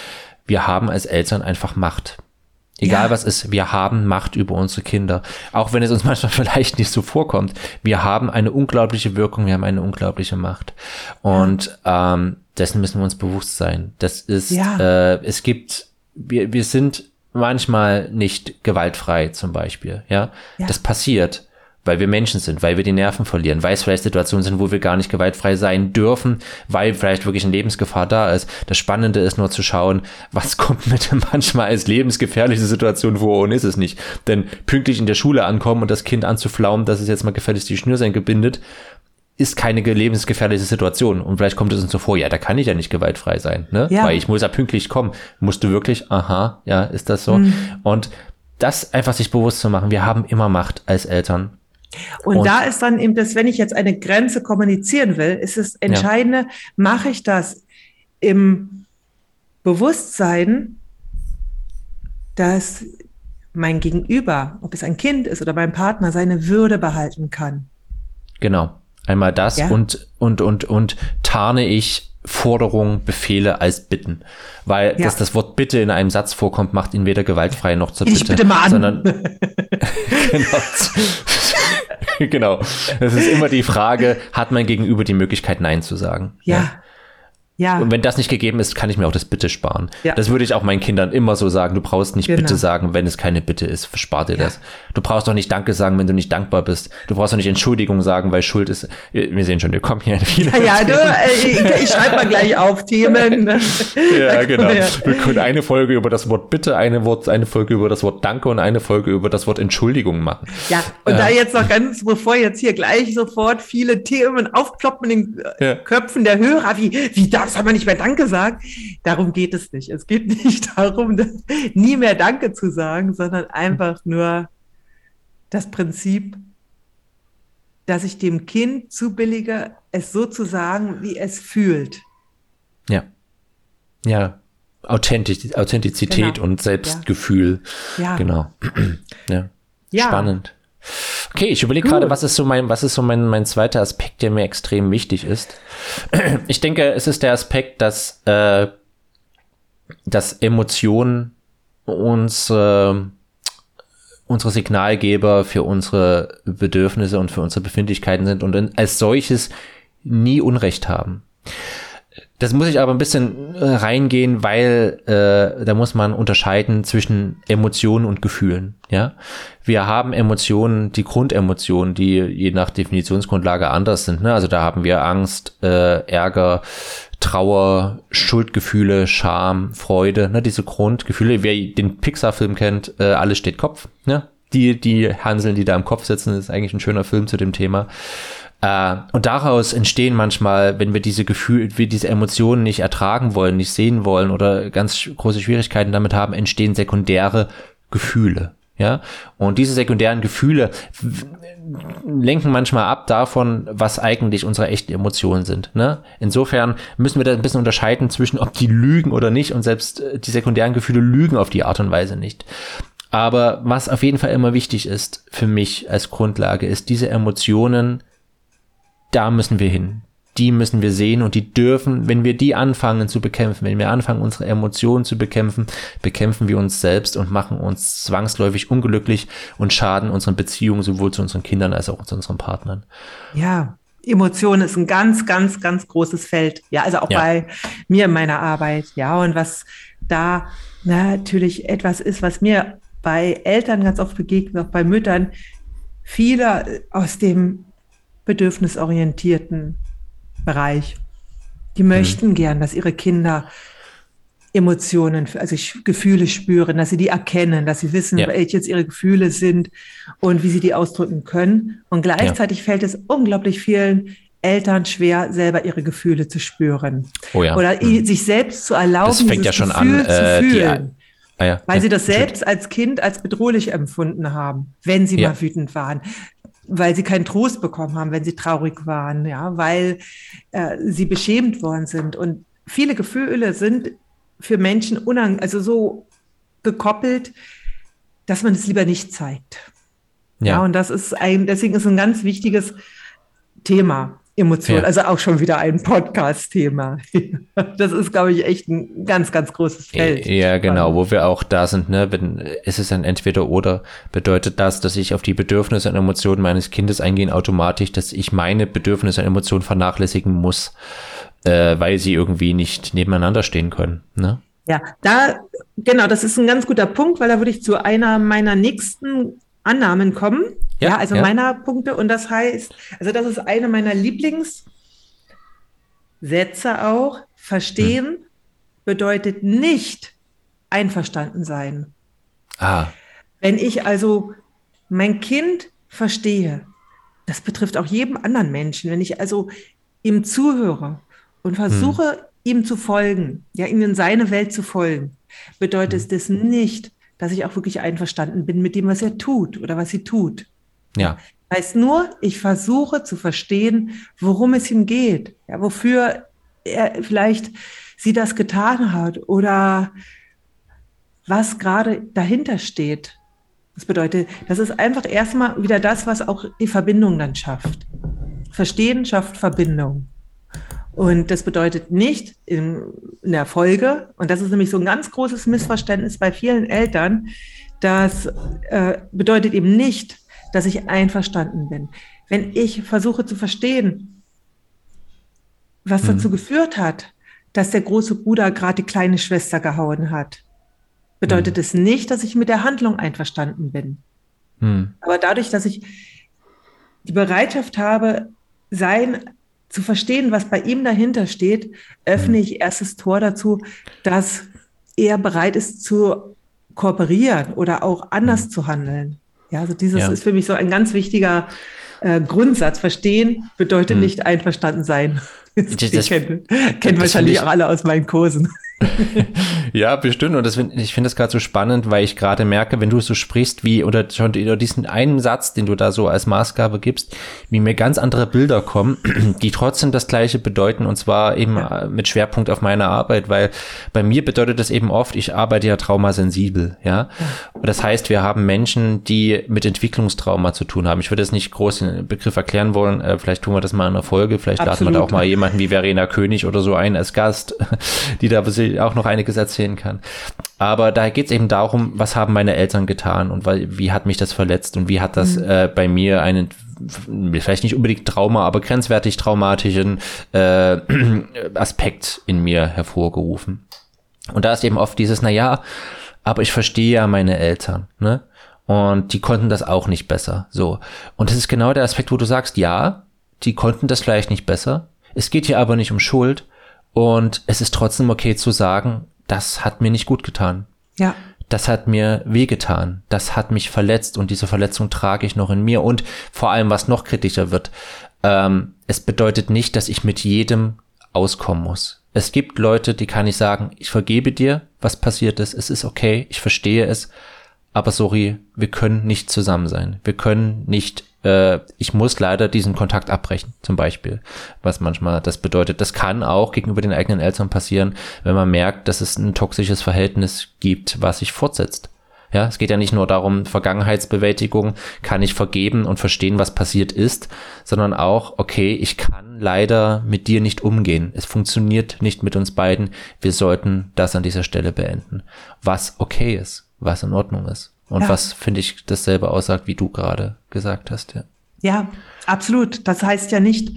Wir haben als Eltern einfach Macht. Egal ja. was ist, wir haben Macht über unsere Kinder. Auch wenn es uns [LAUGHS] manchmal vielleicht nicht so vorkommt. Wir haben eine unglaubliche Wirkung, wir haben eine unglaubliche Macht. Und ähm, dessen müssen wir uns bewusst sein. Das ist, ja. äh, es gibt wir, wir sind manchmal nicht gewaltfrei zum Beispiel, ja? ja. Das passiert, weil wir Menschen sind, weil wir die Nerven verlieren, weil es vielleicht Situationen sind, wo wir gar nicht gewaltfrei sein dürfen, weil vielleicht wirklich eine Lebensgefahr da ist. Das Spannende ist nur zu schauen, was [LAUGHS] kommt mit manchmal als lebensgefährliche Situation vor und ist es nicht. Denn pünktlich in der Schule ankommen und das Kind anzuflaumen, dass es jetzt mal gefälligst die Schnürsenkel bindet, ist keine lebensgefährliche Situation. Und vielleicht kommt es uns so vor, ja, da kann ich ja nicht gewaltfrei sein, ne? Ja. Weil ich muss ja pünktlich kommen. Musst du wirklich, aha, ja, ist das so? Mhm. Und das einfach sich bewusst zu machen, wir haben immer Macht als Eltern. Und, und, da ist dann eben das, wenn ich jetzt eine Grenze kommunizieren will, ist es Entscheidende, ja. mache ich das im Bewusstsein, dass mein Gegenüber, ob es ein Kind ist oder mein Partner, seine Würde behalten kann. Genau. Einmal das ja. und, und, und, und tarne ich Forderungen, Befehle als Bitten. Weil ja. dass das Wort Bitte in einem Satz vorkommt, macht ihn weder gewaltfrei noch zur Bitte. Ich bitte mal an. Sondern, [LAUGHS] [LAUGHS] genau. [LAUGHS] genau. Es ist immer die Frage, hat mein Gegenüber die Möglichkeit, Nein zu sagen? Ja. ja. Ja. Und wenn das nicht gegeben ist, kann ich mir auch das Bitte sparen. Ja. Das würde ich auch meinen Kindern immer so sagen. Du brauchst nicht genau. Bitte sagen, wenn es keine Bitte ist. Verspar dir ja. das. Du brauchst doch nicht Danke sagen, wenn du nicht dankbar bist. Du brauchst doch nicht Entschuldigung sagen, weil Schuld ist. Wir sehen schon, wir kommen hier in viele. Ja, ja du, äh, ich, ich schreibe mal gleich auf Themen. [LAUGHS] ja, genau. Wir können eine Folge über das Wort Bitte, eine, Wort, eine Folge über das Wort Danke und eine Folge über das Wort Entschuldigung machen. Ja, und äh. da jetzt noch ganz, bevor jetzt hier gleich sofort viele Themen aufploppen in den. Köpfen der Hörer, wie, wie darf man nicht mehr Danke gesagt. Darum geht es nicht. Es geht nicht [LAUGHS] darum, nie mehr Danke zu sagen, sondern einfach nur das Prinzip, dass ich dem Kind zubillige, es so zu sagen, wie es fühlt. Ja. Ja. Authentiz Authentizität genau. und Selbstgefühl. Ja. Genau. [CLEARS THROAT] ja. ja. Spannend. Okay, ich überlege gerade, was ist so mein, was ist so mein, mein zweiter Aspekt, der mir extrem wichtig ist. [CLEARS THROAT] Ich denke, es ist der Aspekt, dass, äh, dass Emotionen uns äh, unsere Signalgeber für unsere Bedürfnisse und für unsere Befindlichkeiten sind und als solches nie Unrecht haben. Das muss ich aber ein bisschen äh, reingehen, weil äh, da muss man unterscheiden zwischen Emotionen und Gefühlen. Ja, wir haben Emotionen, die Grundemotionen, die je nach Definitionsgrundlage anders sind. Ne? Also da haben wir Angst, äh, Ärger, Trauer, Schuldgefühle, Scham, Freude. Ne? Diese Grundgefühle. Wer den Pixar-Film kennt, äh, alles steht Kopf. Ne? Die die Hanseln, die da im Kopf sitzen, ist eigentlich ein schöner Film zu dem Thema. Äh, und daraus entstehen manchmal, wenn wir diese Gefühle, wir diese Emotionen nicht ertragen wollen, nicht sehen wollen oder ganz große Schwierigkeiten damit haben, entstehen sekundäre Gefühle. Ja, und diese sekundären Gefühle lenken manchmal ab davon, was eigentlich unsere echten Emotionen sind. Ne? Insofern müssen wir da ein bisschen unterscheiden zwischen, ob die lügen oder nicht. Und selbst äh, die sekundären Gefühle lügen auf die Art und Weise nicht. Aber was auf jeden Fall immer wichtig ist für mich als Grundlage, ist diese Emotionen da müssen wir hin. Die müssen wir sehen und die dürfen, wenn wir die anfangen zu bekämpfen, wenn wir anfangen, unsere Emotionen zu bekämpfen, bekämpfen wir uns selbst und machen uns zwangsläufig unglücklich und schaden unseren Beziehungen sowohl zu unseren Kindern als auch zu unseren Partnern. Ja, Emotionen ist ein ganz, ganz, ganz großes Feld. Ja, also auch ja. bei mir in meiner Arbeit. Ja, und was da natürlich etwas ist, was mir bei Eltern ganz oft begegnet, auch bei Müttern, viele aus dem bedürfnisorientierten Bereich. Die mhm. möchten mhm. gern, dass ihre Kinder Emotionen, also Gefühle spüren, dass sie die erkennen, dass sie wissen, ja. welche jetzt ihre Gefühle sind und wie sie die ausdrücken können. Und gleichzeitig ja. fällt es unglaublich vielen Eltern schwer, selber ihre Gefühle zu spüren. Oh ja. Oder mhm. sich selbst zu erlauben, das fängt ja schon Gefühl an, äh, zu fühlen. Ah ja, weil sie das selbst als Kind als bedrohlich empfunden haben, wenn sie mal wütend waren weil sie keinen Trost bekommen haben, wenn sie traurig waren, ja, weil äh, sie beschämt worden sind. Und viele Gefühle sind für Menschen unang also so gekoppelt, dass man es lieber nicht zeigt. Ja. ja, und das ist ein, deswegen ist ein ganz wichtiges Thema. Emotionen, ja. also auch schon wieder ein Podcast-Thema. [LAUGHS] Das ist, glaube ich, echt ein ganz, ganz großes Feld. Ja, genau, wo wir auch da sind, ne, wenn, ist es ein Entweder-Oder, bedeutet das, dass ich auf die Bedürfnisse und Emotionen meines Kindes eingehen, automatisch, dass ich meine Bedürfnisse und Emotionen vernachlässigen muss, äh, weil sie irgendwie nicht nebeneinander stehen können, ne? Ja, da, genau, das ist ein ganz guter Punkt, weil da würde ich zu einer meiner nächsten Annahmen kommen. Ja, ja also ja. meiner Punkte. Und das heißt, also das ist eine meiner Lieblingssätze auch. Verstehen hm. bedeutet nicht einverstanden sein. Ah. Wenn ich also mein Kind verstehe, das betrifft auch jeden anderen Menschen, wenn ich also ihm zuhöre und versuche, hm. ihm zu folgen, ja, ihm in seine Welt zu folgen, bedeutet hm. es nicht, dass ich auch wirklich einverstanden bin mit dem, was er tut oder was sie tut. Ja. Heißt nur, ich versuche zu verstehen, worum es ihm geht, ja, wofür er vielleicht sie das getan hat oder was gerade dahinter steht. Das bedeutet, das ist einfach erstmal wieder das, was auch die Verbindung dann schafft. Verstehen schafft Verbindung. Und das bedeutet nicht in, in, der Folge, und das ist nämlich so ein ganz großes Missverständnis bei vielen Eltern, das äh, bedeutet eben nicht, dass ich einverstanden bin. Wenn ich versuche zu verstehen, was mhm. dazu geführt hat, dass der große Bruder gerade die kleine Schwester gehauen hat, bedeutet mhm. es nicht, dass ich mit der Handlung einverstanden bin. Mhm. Aber dadurch, dass ich die Bereitschaft habe, sein zu verstehen, was bei ihm dahinter steht, öffne mhm. ich erst das Tor dazu, dass er bereit ist zu kooperieren oder auch anders mhm. zu handeln. Ja, also dieses ja. ist für mich so ein ganz wichtiger äh, Grundsatz. Verstehen bedeutet mhm. nicht einverstanden sein. [LAUGHS] Das, das, kennen, kennen wahrscheinlich auch alle aus meinen Kursen. Ja, bestimmt. Und das, ich finde das gerade so spannend, weil ich gerade merke, wenn du so sprichst, wie, oder schon oder diesen einen Satz, den du da so als Maßgabe gibst, wie mir ganz andere Bilder kommen, [CLEARS THROAT] die trotzdem das Gleiche bedeuten, und zwar eben ja. Äh, mit Schwerpunkt auf meine Arbeit, weil bei mir bedeutet das eben oft, ich arbeite ja traumasensibel, ja. ja. Das heißt, wir haben Menschen, die mit Entwicklungstrauma zu tun haben. Ich würde jetzt nicht groß den Begriff erklären wollen, äh, vielleicht tun wir das mal in einer Folge, vielleicht Absolut. laden wir da auch mal jemanden wie Verena König oder so ein als Gast, [LAUGHS] die da auch noch einiges erzählen kann. Aber da geht es eben darum, was haben meine Eltern getan und wie hat mich das verletzt und wie hat das mhm. äh, bei mir einen vielleicht nicht unbedingt Trauma, aber grenzwertig traumatischen äh, [CLEARS THROAT] Aspekt in mir hervorgerufen. Und da ist eben oft dieses, na ja, aber ich verstehe ja meine Eltern, ne? Und die konnten das auch nicht besser. So. Und das ist genau der Aspekt, wo du sagst, ja, die konnten das vielleicht nicht besser. Es geht hier aber nicht um Schuld, und es ist trotzdem okay zu sagen, das hat mir nicht gut getan. Ja. Das hat mir wehgetan. Das hat mich verletzt und diese Verletzung trage ich noch in mir. Und vor allem, was noch kritischer wird, ähm, es bedeutet nicht, dass ich mit jedem auskommen muss. Es gibt Leute, die kann ich sagen, ich vergebe dir, was passiert ist. Es ist okay, ich verstehe es. Aber sorry, wir können nicht zusammen sein. Wir können nicht äh, ich muss leider diesen Kontakt abbrechen, zum Beispiel. Was manchmal das bedeutet. Das kann auch gegenüber den eigenen Eltern passieren, wenn man merkt, dass es ein toxisches Verhältnis gibt, was sich fortsetzt. Ja, es geht ja nicht nur darum, Vergangenheitsbewältigung, kann ich vergeben und verstehen, was passiert ist, sondern auch, okay, ich kann leider mit dir nicht umgehen. Es funktioniert nicht mit uns beiden. Wir sollten das an dieser Stelle beenden. Was okay ist, was in Ordnung ist. Und ja. was, finde ich, dasselbe aussagt, wie du gerade gesagt hast, ja. Ja, absolut. Das heißt ja nicht,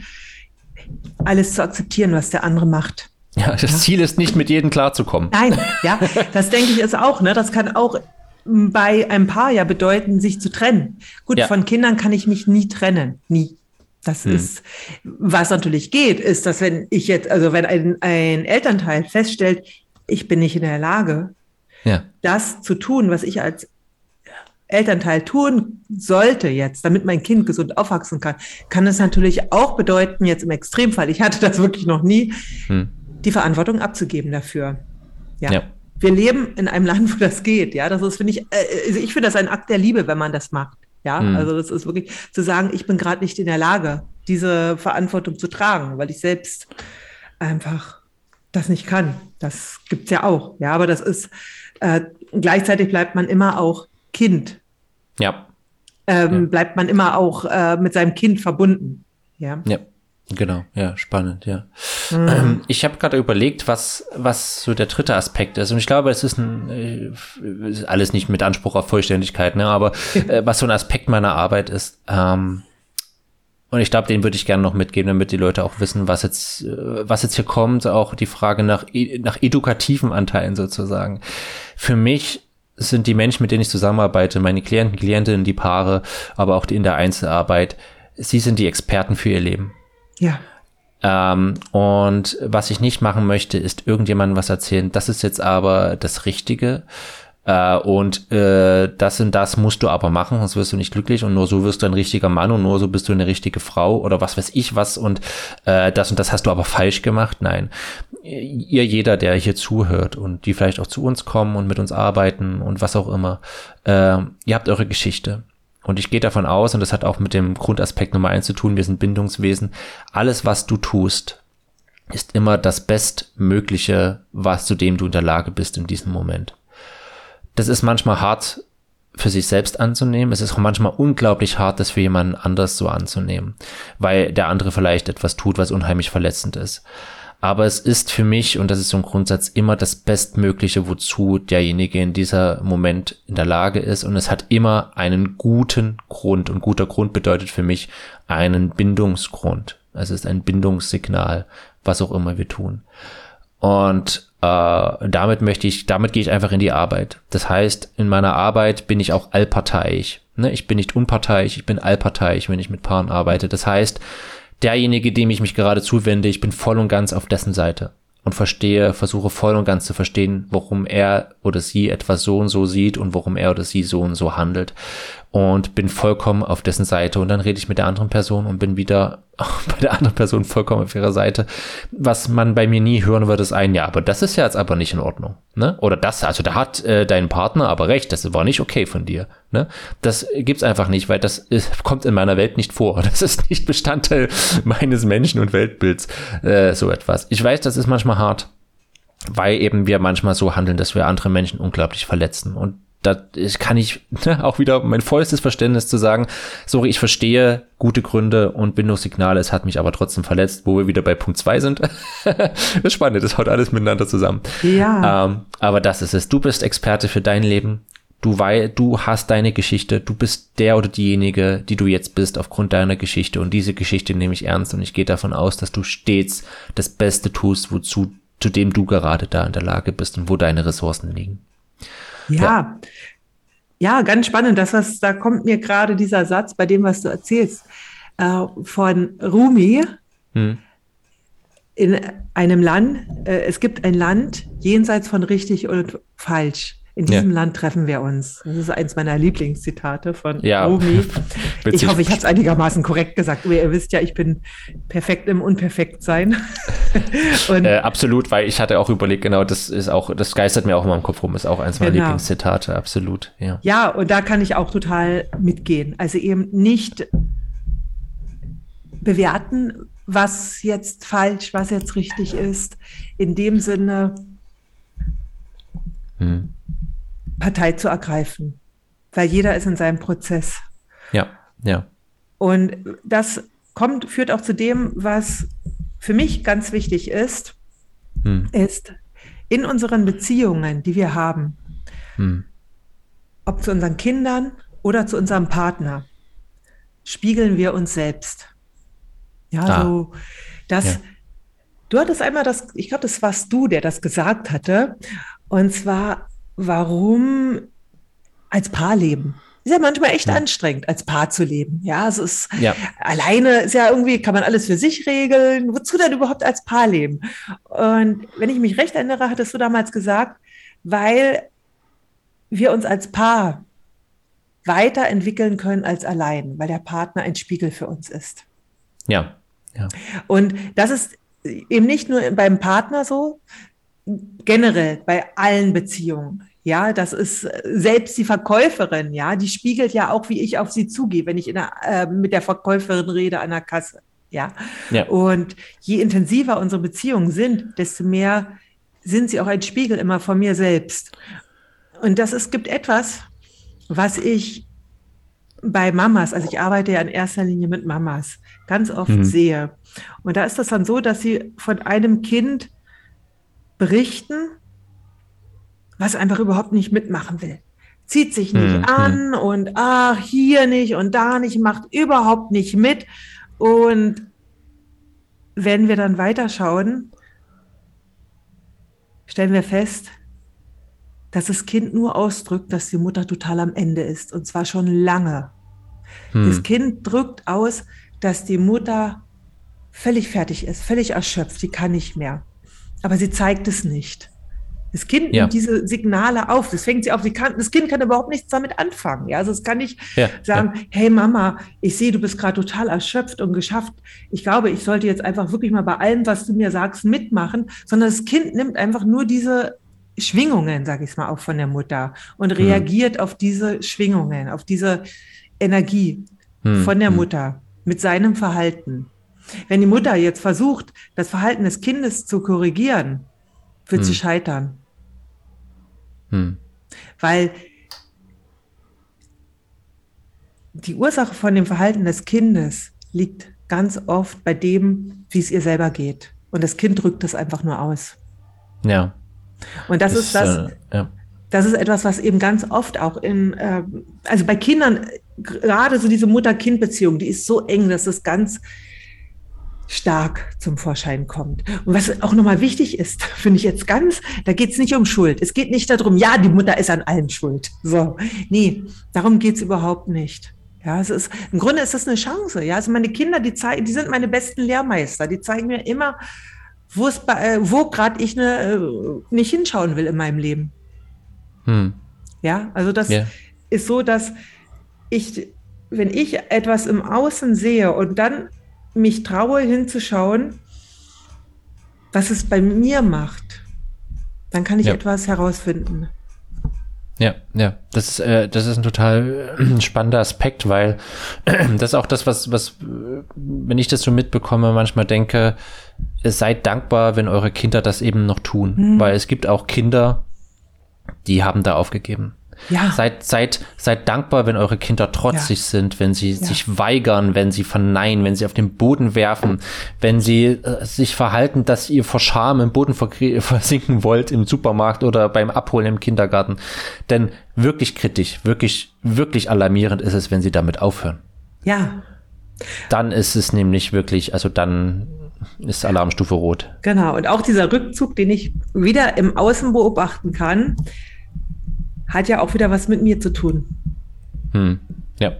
alles zu akzeptieren, was der andere macht. Ja, das ja. Ziel ist nicht, mit jedem klarzukommen. Nein, ja, das denke ich ist auch, ne? Das kann auch bei einem Paar ja bedeuten, sich zu trennen. Gut, ja. von Kindern kann ich mich nie trennen. Nie. Das hm. ist, was natürlich geht, ist, dass wenn ich jetzt, also wenn ein, ein Elternteil feststellt, ich bin nicht in der Lage, ja. das zu tun, was ich als Elternteil tun sollte jetzt, damit mein Kind gesund aufwachsen kann, kann es natürlich auch bedeuten, jetzt im Extremfall, ich hatte das wirklich noch nie, hm. die Verantwortung abzugeben dafür. Ja. ja. Wir leben in einem Land, wo das geht. Ja, das ist, finde ich, äh, also ich finde das ein Akt der Liebe, wenn man das macht. Ja, hm. also das ist wirklich zu sagen, ich bin gerade nicht in der Lage, diese Verantwortung zu tragen, weil ich selbst einfach das nicht kann. Das gibt's ja auch. Ja, aber das ist, äh, gleichzeitig bleibt man immer auch Kind ja. Ähm, ja. Bleibt man immer auch äh, mit seinem Kind verbunden. Ja. Ja. Genau, ja, spannend, ja. Mhm. Ähm, ich habe gerade überlegt, was, was so der dritte Aspekt ist. Und ich glaube, es ist ein, äh, alles nicht mit Anspruch auf Vollständigkeit, ne, aber [LAUGHS] äh, was so ein Aspekt meiner Arbeit ist. Ähm, und ich glaube, den würde ich gerne noch mitgeben, damit die Leute auch wissen, was jetzt, äh, was jetzt hier kommt. Auch die Frage nach, e, nach edukativen Anteilen sozusagen. Für mich sind die Menschen, mit denen ich zusammenarbeite, meine Klienten, Klientinnen, die Paare, aber auch die in der Einzelarbeit, sie sind die Experten für ihr Leben. Ja. Ähm, und was ich nicht machen möchte, ist irgendjemandem was erzählen. Das ist jetzt aber das Richtige. Äh, und äh, das und das musst du aber machen, sonst wirst du nicht glücklich und nur so wirst du ein richtiger Mann und nur so bist du eine richtige Frau oder was weiß ich was und äh, das und das hast du aber falsch gemacht. Nein, ihr jeder, der hier zuhört und die vielleicht auch zu uns kommen und mit uns arbeiten und was auch immer, äh, ihr habt eure Geschichte. Und ich gehe davon aus, und das hat auch mit dem Grundaspekt Nummer eins zu tun, wir sind Bindungswesen, alles, was du tust, ist immer das Bestmögliche, was zu dem du in der Lage bist in diesem Moment. Das ist manchmal hart für sich selbst anzunehmen. Es ist auch manchmal unglaublich hart, das für jemanden anders so anzunehmen, weil der andere vielleicht etwas tut, was unheimlich verletzend ist. Aber es ist für mich, und das ist so ein Grundsatz, immer das Bestmögliche, wozu derjenige in dieser Moment in der Lage ist. Und es hat immer einen guten Grund. Und guter Grund bedeutet für mich einen Bindungsgrund. Es ist ein Bindungssignal, was auch immer wir tun. Und äh, damit möchte ich, damit gehe ich einfach in die Arbeit. Das heißt, in meiner Arbeit bin ich auch allparteiisch. Ne? Ich bin nicht unparteiisch, ich bin allparteiisch, wenn ich mit Paaren arbeite. Das heißt, derjenige, dem ich mich gerade zuwende, ich bin voll und ganz auf dessen Seite und verstehe, versuche voll und ganz zu verstehen, warum er oder sie etwas so und so sieht und warum er oder sie so und so handelt und bin vollkommen auf dessen Seite und dann rede ich mit der anderen Person und bin wieder [LAUGHS] bei der anderen Person vollkommen auf ihrer Seite. Was man bei mir nie hören wird, ist ein, ja, aber das ist ja jetzt aber nicht in Ordnung, ne? Oder das, also da hat äh, dein Partner aber recht, das war nicht okay von dir, ne? Das gibt's einfach nicht, weil das ist, [LAUGHS] kommt in meiner Welt nicht vor. [LAUGHS] Das ist nicht Bestandteil meines Menschen- und Weltbilds, äh, so etwas. Ich weiß, das ist manchmal hart, weil eben wir manchmal so handeln, dass wir andere Menschen unglaublich verletzen und da kann ich ne, auch wieder mein vollstes Verständnis zu sagen, sorry, ich verstehe gute Gründe und Bindungssignale, es hat mich aber trotzdem verletzt, wo wir wieder bei Punkt zwei sind. [LAUGHS] das ist spannend, das haut alles miteinander zusammen. Ja. Ähm, aber das ist es. Du bist Experte für dein Leben. Du, wei du hast deine Geschichte, du bist der oder diejenige, die du jetzt bist aufgrund deiner Geschichte und diese Geschichte nehme ich ernst und ich gehe davon aus, dass du stets das Beste tust, wozu, zu dem du gerade da in der Lage bist und wo deine Ressourcen liegen. Ja. ja. ganz spannend. Das, was, da kommt mir gerade dieser Satz bei dem, was du erzählst, äh, von Rumi. Hm. In einem Land, äh, es gibt ein Land jenseits von richtig und falsch. In diesem ja. Land treffen wir uns. Das ist eins meiner Lieblingszitate von ja. Rumi. [LAUGHS] ich hoffe, ich habe es einigermaßen korrekt gesagt. Ihr wisst ja, ich bin perfekt im Unperfektsein. [LAUGHS] äh, absolut, weil ich hatte auch überlegt, genau, das ist auch, das geistert mir auch immer im Kopf rum, ist auch eins meiner genau. Lieblingszitate, absolut. Ja. ja, und da kann ich auch total mitgehen. Also eben nicht bewerten, was jetzt falsch, was jetzt richtig ist. In dem Sinne, hm Partei zu ergreifen, weil jeder ist in seinem Prozess. Ja, ja. Und das kommt, führt auch zu dem, was für mich ganz wichtig ist, hm. ist in unseren Beziehungen, die wir haben, hm. ob zu unseren Kindern oder zu unserem Partner, spiegeln wir uns selbst. Ja, ah. so, dass ja. du hattest einmal das, ich glaube, das warst du, der das gesagt hatte, und zwar warum als Paar leben. Ist ja manchmal echt ja. anstrengend, als Paar zu leben. Ja, es ist ja. alleine ist ja irgendwie, kann man alles für sich regeln. Wozu denn überhaupt als Paar leben? Und wenn ich mich recht erinnere, hattest du damals gesagt, weil wir uns als Paar weiterentwickeln können als allein, weil der Partner ein Spiegel für uns ist. Ja. ja. Und das ist eben nicht nur beim Partner so, generell bei allen Beziehungen. Ja, das ist äh, selbst die Verkäuferin, ja, die spiegelt ja auch, wie ich auf sie zugehe, wenn ich der, äh, mit der Verkäuferin rede an der Kasse. Ja? ja. Und je intensiver unsere Beziehungen sind, desto mehr sind sie auch ein Spiegel immer von mir selbst. Und das ist, gibt etwas, was ich bei Mamas, also ich arbeite ja in erster Linie mit Mamas, ganz oft mhm. sehe. Und da ist das dann so, dass sie von einem Kind berichten, was einfach überhaupt nicht mitmachen will. Zieht sich nicht mhm. an und ach, hier nicht und da nicht, macht überhaupt nicht mit. Und wenn wir dann weiterschauen, stellen wir fest, dass das Kind nur ausdrückt, dass die Mutter total am Ende ist. Und zwar schon lange. Hm. Das Kind drückt aus, dass die Mutter völlig fertig ist, völlig erschöpft, die kann nicht mehr. Aber sie zeigt es nicht. Das Kind ja. nimmt diese Signale auf. Das fängt sie auf. Sie kann, das Kind kann überhaupt nichts damit anfangen. Ja, also es kann nicht ja, sagen, ja. hey Mama, ich sehe, du bist gerade total erschöpft und geschafft. Ich glaube, ich sollte jetzt einfach wirklich mal bei allem, was du mir sagst, mitmachen. Sondern das Kind nimmt einfach nur diese Schwingungen, sage ich es mal, auch von der Mutter und mhm. reagiert mhm. auf diese Schwingungen, auf diese Energie hm, von der hm. Mutter mit seinem Verhalten. Wenn die Mutter jetzt versucht, das Verhalten des Kindes zu korrigieren, wird hm. sie scheitern. Hm. Weil die Ursache von dem Verhalten des Kindes liegt ganz oft bei dem, wie es ihr selber geht. Und das Kind drückt das einfach nur aus. Ja. Und das, das ist das, äh, ja. das ist etwas, was eben ganz oft auch in, äh, also bei Kindern, gerade so diese Mutter-Kind-Beziehung, die ist so eng, dass es ganz stark zum Vorschein kommt. Und was auch nochmal wichtig ist, [LAUGHS] finde ich jetzt ganz, da geht es nicht um Schuld. Es geht nicht darum, ja, die Mutter ist an allem schuld. So, nee, darum geht es überhaupt nicht. Ja, es ist, im Grunde ist das eine Chance. Ja, also meine Kinder, die zeigen, die sind meine besten Lehrmeister. Die zeigen mir immer, wo es bei, äh, wo gerade ich ne, äh, nicht hinschauen will in meinem Leben. Hm. Ja, also das yeah. ist so, dass ich, wenn ich etwas im Außen sehe und dann mich traue hinzuschauen, was es bei mir macht, dann kann ich ja. etwas herausfinden. Ja, ja, das ist, äh, das ist ein total äh, [CLEARS THROAT] spannender Aspekt, weil [CLEARS THROAT] das ist auch das, was, was, äh, wenn ich das so mitbekomme, manchmal denke, seid dankbar, wenn eure Kinder das eben noch tun, mhm. weil es gibt auch Kinder, die haben da aufgegeben. Ja. Seid, seid, seid dankbar, wenn eure Kinder trotzig ja. sind, wenn sie ja. sich weigern, wenn sie verneinen, wenn sie auf den Boden werfen, wenn sie äh, sich verhalten, dass ihr vor Scham im Boden [LAUGHS] versinken wollt im Supermarkt oder beim Abholen im Kindergarten. Denn wirklich kritisch, wirklich, wirklich alarmierend ist es, wenn sie damit aufhören. Ja. Dann ist es nämlich wirklich, also dann ist Alarmstufe rot. Genau. Und auch dieser Rückzug, den ich wieder im Außen beobachten kann, hat ja auch wieder was mit mir zu tun. Hm. Ja.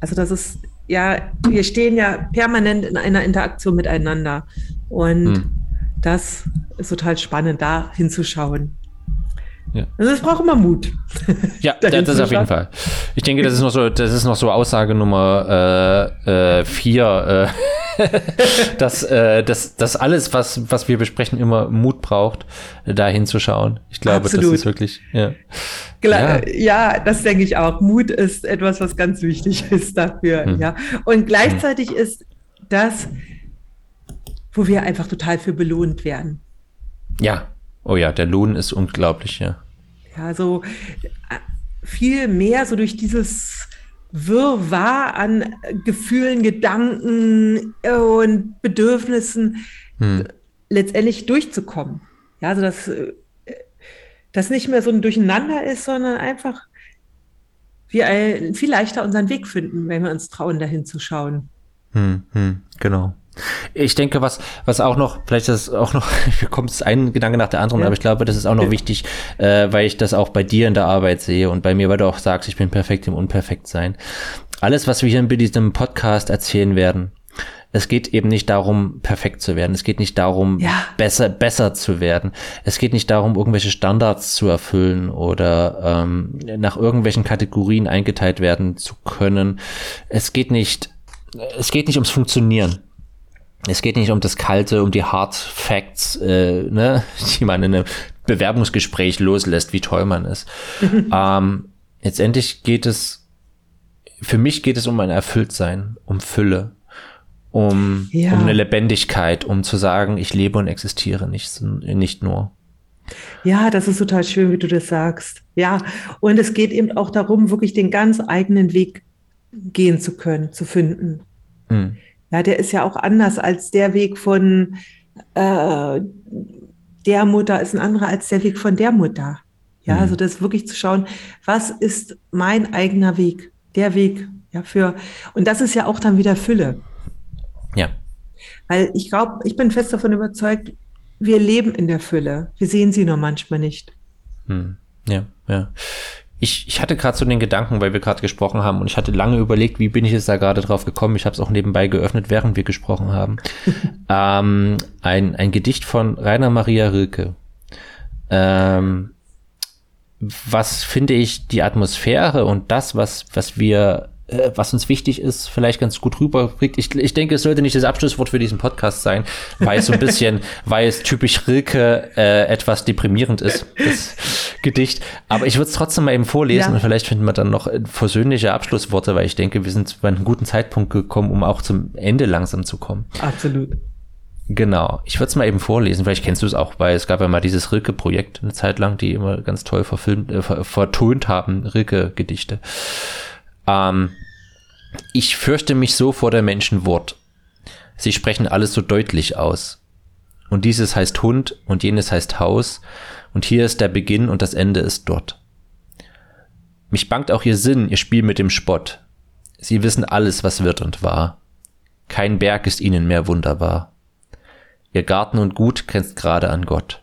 Also das ist, ja, wir stehen ja permanent in einer Interaktion miteinander. Und hm. das ist total spannend, da hinzuschauen. Ja. Also es braucht immer Mut. [LAUGHS] Ja, das ist auf jeden Fall. Ich denke, das ist noch so, das ist noch so Aussage Nummer äh, äh, vier, äh, [LAUGHS] dass, äh, dass, dass alles, was, was wir besprechen, immer Mut braucht, da hinzuschauen. Ich glaube, Absolut. das ist wirklich, ja. Ja. ja. das denke ich auch. Mut ist etwas, was ganz wichtig [LAUGHS] ist dafür. Hm. Ja. Und gleichzeitig hm. ist das, wo wir einfach total für belohnt werden. Ja, Oh ja, der Lohn ist unglaublich, ja. Ja, so äh, viel mehr so durch dieses Wirrwarr an Gefühlen, Gedanken und Bedürfnissen hm. letztendlich durchzukommen. Ja, also dass äh, das nicht mehr so ein Durcheinander ist, sondern einfach wir viel leichter unseren Weg finden, wenn wir uns trauen, dahin zu schauen. Hm, hm, genau. Ich denke, was, was auch noch, vielleicht ist es auch noch, [LAUGHS] kommt ein Gedanke nach der anderen, ja. aber ich glaube, das ist auch noch ja. wichtig, äh, weil ich das auch bei dir in der Arbeit sehe und bei mir, weil du auch sagst, ich bin perfekt im Unperfektsein. Alles, was wir hier in diesem Podcast erzählen werden, es geht eben nicht darum, perfekt zu werden. Es geht nicht darum, ja. besser, besser zu werden. Es geht nicht darum, irgendwelche Standards zu erfüllen oder ähm, nach irgendwelchen Kategorien eingeteilt werden zu können. Es geht nicht, es geht nicht ums Funktionieren. Es geht nicht um das Kalte, um die Hard Facts, äh, ne, [LAUGHS] die man in einem Bewerbungsgespräch loslässt, wie toll man ist. [LAUGHS] ähm, letztendlich geht es, für mich geht es um ein Erfülltsein, um Fülle, um, ja. um eine Lebendigkeit, um zu sagen, ich lebe und existiere nicht, nicht nur. Ja, das ist total schön, wie du das sagst. Ja, und es geht eben auch darum, wirklich den ganz eigenen Weg gehen zu können, zu finden. Hm. Ja, der ist ja auch anders als der Weg von äh, der Mutter ist ein anderer als der Weg von der Mutter. Ja, mhm. also das wirklich zu schauen, was ist mein eigener Weg, der Weg, ja, für, und das ist ja auch dann wieder Fülle. Ja. Weil ich glaube, ich bin fest davon überzeugt, wir leben in der Fülle. Wir sehen sie nur manchmal nicht. Hm. Ja, ja ich, ich hatte gerade so den Gedanken, weil wir gerade gesprochen haben und ich hatte lange überlegt, wie bin ich jetzt da gerade drauf gekommen. Ich habe es auch nebenbei geöffnet, während wir gesprochen haben. [LAUGHS] ähm, ein, ein Gedicht von Rainer Maria Rilke. Ähm, was finde ich die Atmosphäre und das, was, was wir äh, was uns wichtig ist, vielleicht ganz gut rüberbringt. Ich, ich denke, es sollte nicht das Abschlusswort für diesen Podcast sein, weil es so ein bisschen, [LAUGHS] weil es typisch Rilke äh, etwas deprimierend ist, das Gedicht. Aber ich würde es trotzdem mal eben vorlesen ja. und vielleicht finden wir dann noch versöhnliche Abschlussworte, weil ich denke, wir sind bei einem guten Zeitpunkt gekommen, um auch zum Ende langsam zu kommen. Absolut. Genau. Ich würde es mal eben vorlesen. Vielleicht kennst du es auch, weil es gab ja mal dieses Rilke-Projekt eine Zeit lang, die immer ganz toll verfilmt, äh, vertont haben, Rilke-Gedichte. Ähm, ich fürchte mich so vor der Menschenwort. Sie sprechen alles so deutlich aus. Und dieses heißt Hund und jenes heißt Haus und hier ist der Beginn und das Ende ist dort. Mich bangt auch ihr Sinn, ihr Spiel mit dem Spott. Sie wissen alles, was wird und war. Kein Berg ist ihnen mehr wunderbar. Ihr Garten und Gut grenzt gerade an Gott.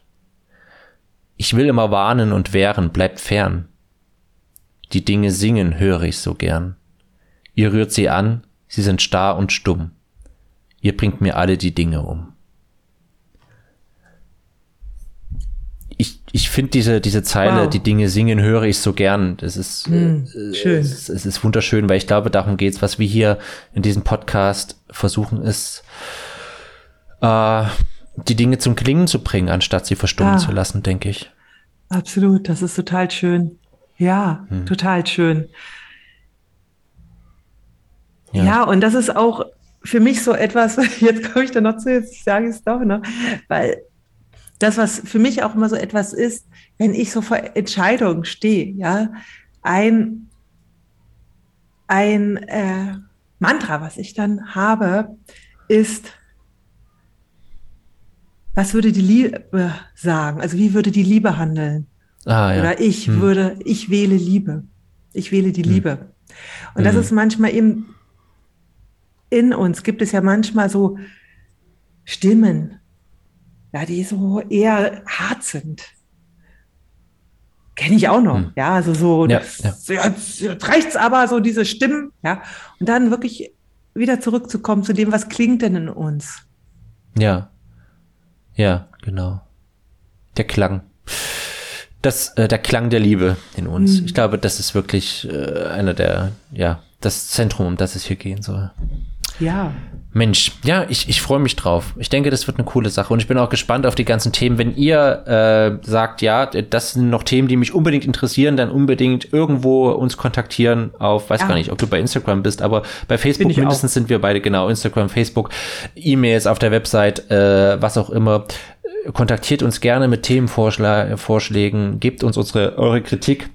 Ich will immer warnen und wehren, bleibt fern. Die Dinge singen höre ich so gern. Ihr rührt sie an, sie sind starr und stumm. Ihr bringt mir alle die Dinge um. Ich, ich finde diese, diese Zeile, wow. die Dinge singen, höre ich so gern. Das ist, mm, schön. Es, es, ist wunderschön, weil ich glaube, darum geht's, was wir hier in diesem Podcast versuchen, ist, äh, die Dinge zum Klingen zu bringen, anstatt sie verstummen ja. zu lassen, denke ich. Absolut, das ist total schön. Ja, hm. total schön. Ja. ja. und das ist auch für mich so etwas, [LAUGHS] jetzt komme ich da noch zu, jetzt sage ich es doch, ne? weil das, was für mich auch immer so etwas ist, wenn ich so vor Entscheidungen stehe, ja, ein, ein äh, Mantra, was ich dann habe, ist, was würde die Liebe sagen? Also wie würde die Liebe handeln? Ah, ja. Oder ich hm. würde, ich wähle Liebe. Ich wähle die hm. Liebe. Und hm. das ist manchmal eben in uns, gibt es ja manchmal so Stimmen, ja, die so eher hart sind. Kenne ich auch noch, hm. ja, also so, ja, das, ja. Jetzt, jetzt reicht's aber, so diese Stimmen, ja, und dann wirklich wieder zurückzukommen zu dem, was klingt denn in uns. Ja, ja, genau. Der Klang. Das, äh, der Klang der Liebe in uns. Mhm. Ich glaube, das ist wirklich äh, einer der, ja, das Zentrum, um das es hier gehen soll. Ja. Mensch, ja, ich, ich freue mich drauf. Ich denke, das wird eine coole Sache und ich bin auch gespannt auf die ganzen Themen. Wenn ihr äh, sagt, ja, das sind noch Themen, die mich unbedingt interessieren, dann unbedingt irgendwo uns kontaktieren auf, weiß ja. gar nicht, ob du bei Instagram bist, aber bei Facebook mindestens auch. sind wir beide genau, Instagram, Facebook, E-Mails auf der Website, äh, was auch immer. Kontaktiert uns gerne mit Themenvorschlägen, gebt uns unsere, eure Kritik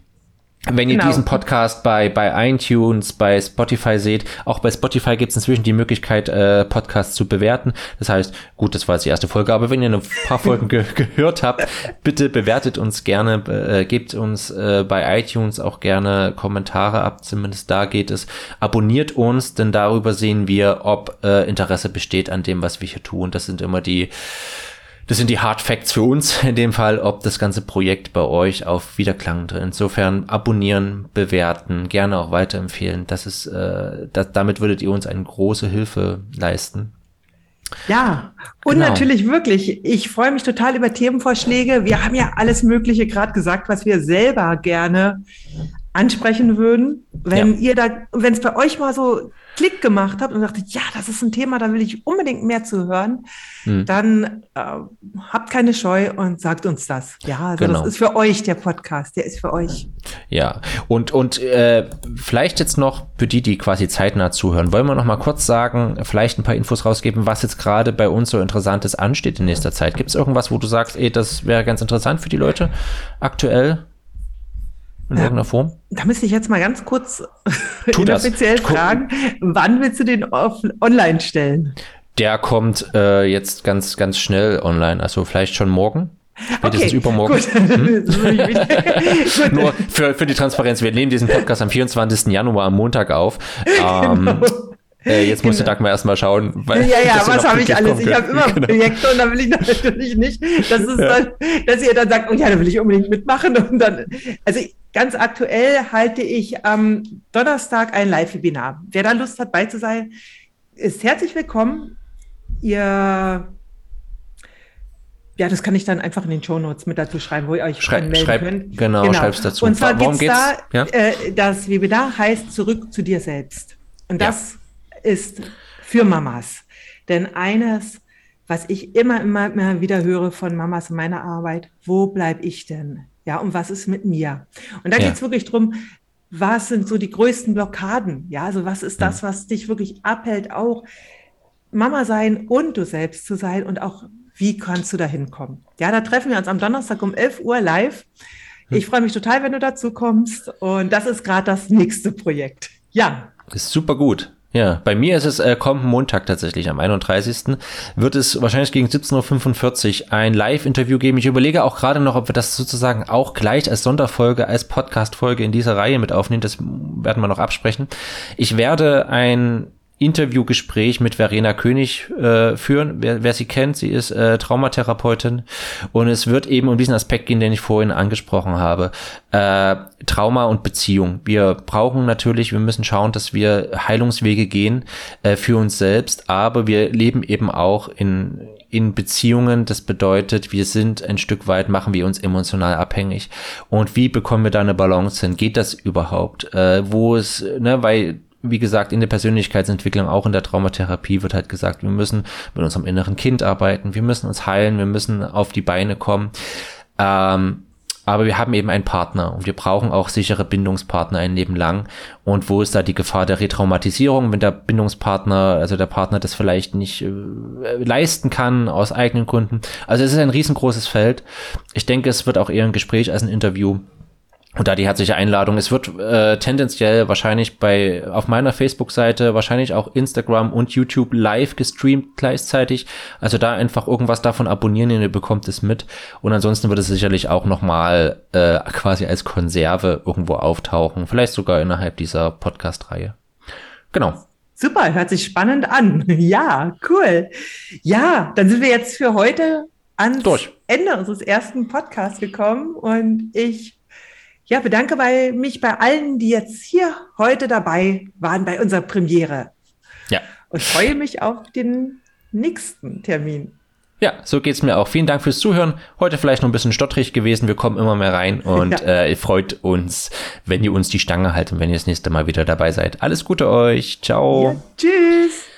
wenn ihr genau. diesen Podcast bei, bei iTunes, bei Spotify seht, auch bei Spotify gibt es inzwischen die Möglichkeit, äh, Podcasts zu bewerten. Das heißt, gut, das war jetzt die erste Folge, aber wenn ihr ein paar [LAUGHS] Folgen ge gehört habt, bitte bewertet uns gerne, äh, gebt uns äh, bei iTunes auch gerne Kommentare ab, zumindest da geht es. Abonniert uns, denn darüber sehen wir, ob äh, Interesse besteht an dem, was wir hier tun. Das sind immer die das sind die Hard Facts für uns [LAUGHS] in dem Fall, ob das ganze Projekt bei euch auf Wiederklang drin. Insofern abonnieren, bewerten, gerne auch weiterempfehlen. Das ist, äh, das, damit würdet ihr uns eine große Hilfe leisten. Ja, und genau. natürlich wirklich, ich freue mich total über Themenvorschläge. Wir haben ja alles Mögliche gerade gesagt, was wir selber gerne ansprechen würden. Wenn ja. ihr da, wenn es bei euch mal so Klick gemacht habt und dachtet, ja, das ist ein Thema, da will ich unbedingt mehr zu hören, hm. dann äh, habt keine Scheu und sagt uns das. Ja, also genau. das ist für euch der Podcast, der ist für euch. Ja, und, und äh, vielleicht jetzt noch für die, die quasi zeitnah zuhören, wollen wir noch mal kurz sagen, vielleicht ein paar Infos rausgeben, was jetzt gerade bei uns so Interessantes ansteht in nächster Zeit. Gibt es irgendwas, wo du sagst, ey, das wäre ganz interessant für die Leute aktuell? In irgendeiner Form? Da müsste ich jetzt mal ganz kurz [LAUGHS] inoffiziell fragen, wann willst du den online stellen? Der kommt äh, jetzt ganz, ganz schnell online, also vielleicht schon morgen. Spätestens okay, übermorgen. Gut. [LAUGHS] Hm? [LAUGHS] Nur für, für die Transparenz, wir nehmen diesen Podcast am 24. Januar am Montag auf. Ähm, genau. Äh, jetzt musste genau. Dagmar erstmal schauen. Weil, ja, ja, was habe ich alles? Ich habe immer genau. Projekte und da will ich natürlich nicht, dass, es ja. dann, dass ihr dann sagt, oh ja, da will ich unbedingt mitmachen. Und dann, also ganz aktuell halte ich am Donnerstag ein Live-Webinar. Wer da Lust hat, bei zu sein, ist herzlich willkommen. Ihr ja, das kann ich dann einfach in den Show Notes mit dazu schreiben, wo ihr euch Schrei melden schreib, könnt. Genau, genau. schreib's dazu. Und zwar Warum geht's da, ja? äh, das Webinar heißt Zurück zu dir selbst. Und das ja. ist für Mamas. Denn eines, was ich immer, immer, immer wieder höre von Mamas in meiner Arbeit, wo bleibe ich denn? Ja, und was ist mit mir? Und da ja. geht es wirklich drum was sind so die größten Blockaden? Ja, also was ist das, was dich wirklich abhält, auch Mama sein und du selbst zu sein und auch wie kannst du da hinkommen? Ja, da treffen wir uns am Donnerstag um 11 Uhr live. Hm. Ich freue mich total, wenn du dazu kommst. Und das ist gerade das nächste Projekt. Ja. Ist super gut. Ja, bei mir ist es äh, kommenden Montag tatsächlich, am 31. wird es wahrscheinlich gegen 17.45 Uhr ein Live-Interview geben. Ich überlege auch gerade noch, ob wir das sozusagen auch gleich als Sonderfolge, als Podcast-Folge in dieser Reihe mit aufnehmen. Das werden wir noch absprechen. Ich werde ein Interviewgespräch mit Verena König äh, führen. Wer, wer sie kennt, sie ist äh, Traumatherapeutin und es wird eben um diesen Aspekt gehen, den ich vorhin angesprochen habe. Äh, Trauma und Beziehung. Wir brauchen natürlich, wir müssen schauen, dass wir Heilungswege gehen äh, für uns selbst, aber wir leben eben auch in in Beziehungen. Das bedeutet, wir sind ein Stück weit, machen wir uns emotional abhängig. Und wie bekommen wir da eine Balance hin? Geht das überhaupt? Äh, wo es, ne, weil wie gesagt, in der Persönlichkeitsentwicklung, auch in der Traumatherapie wird halt gesagt, wir müssen mit unserem inneren Kind arbeiten, wir müssen uns heilen, wir müssen auf die Beine kommen. Ähm, aber wir haben eben einen Partner und wir brauchen auch sichere Bindungspartner ein Leben lang. Und wo ist da die Gefahr der Retraumatisierung, wenn der Bindungspartner, also der Partner das vielleicht nicht äh, leisten kann aus eigenen Gründen? Also es ist ein riesengroßes Feld. Ich denke, es wird auch eher ein Gespräch als ein Interview. Und da die herzliche Einladung. Es wird äh, tendenziell wahrscheinlich bei auf meiner Facebook-Seite, wahrscheinlich auch Instagram und YouTube live gestreamt gleichzeitig. Also da einfach irgendwas davon abonnieren, ihr bekommt es mit. Und ansonsten wird es sicherlich auch nochmal äh, quasi als Konserve irgendwo auftauchen. Vielleicht sogar innerhalb dieser Podcast-Reihe. Genau. Super, hört sich spannend an. [LAUGHS] Ja, cool. Ja, dann sind wir jetzt für heute ans Durch. Ende unseres ersten Podcasts gekommen und ich ja, bedanke bei mich bei allen, die jetzt hier heute dabei waren bei unserer Premiere. Ja. Und freue mich auf den nächsten Termin. Ja, so geht's mir auch. Vielen Dank fürs Zuhören. Heute vielleicht noch ein bisschen stottrig gewesen. Wir kommen immer mehr rein [LAUGHS] und ja. äh, freut uns, wenn ihr uns die Stange haltet und wenn ihr das nächste Mal wieder dabei seid. Alles Gute euch. Ciao. Ja, tschüss.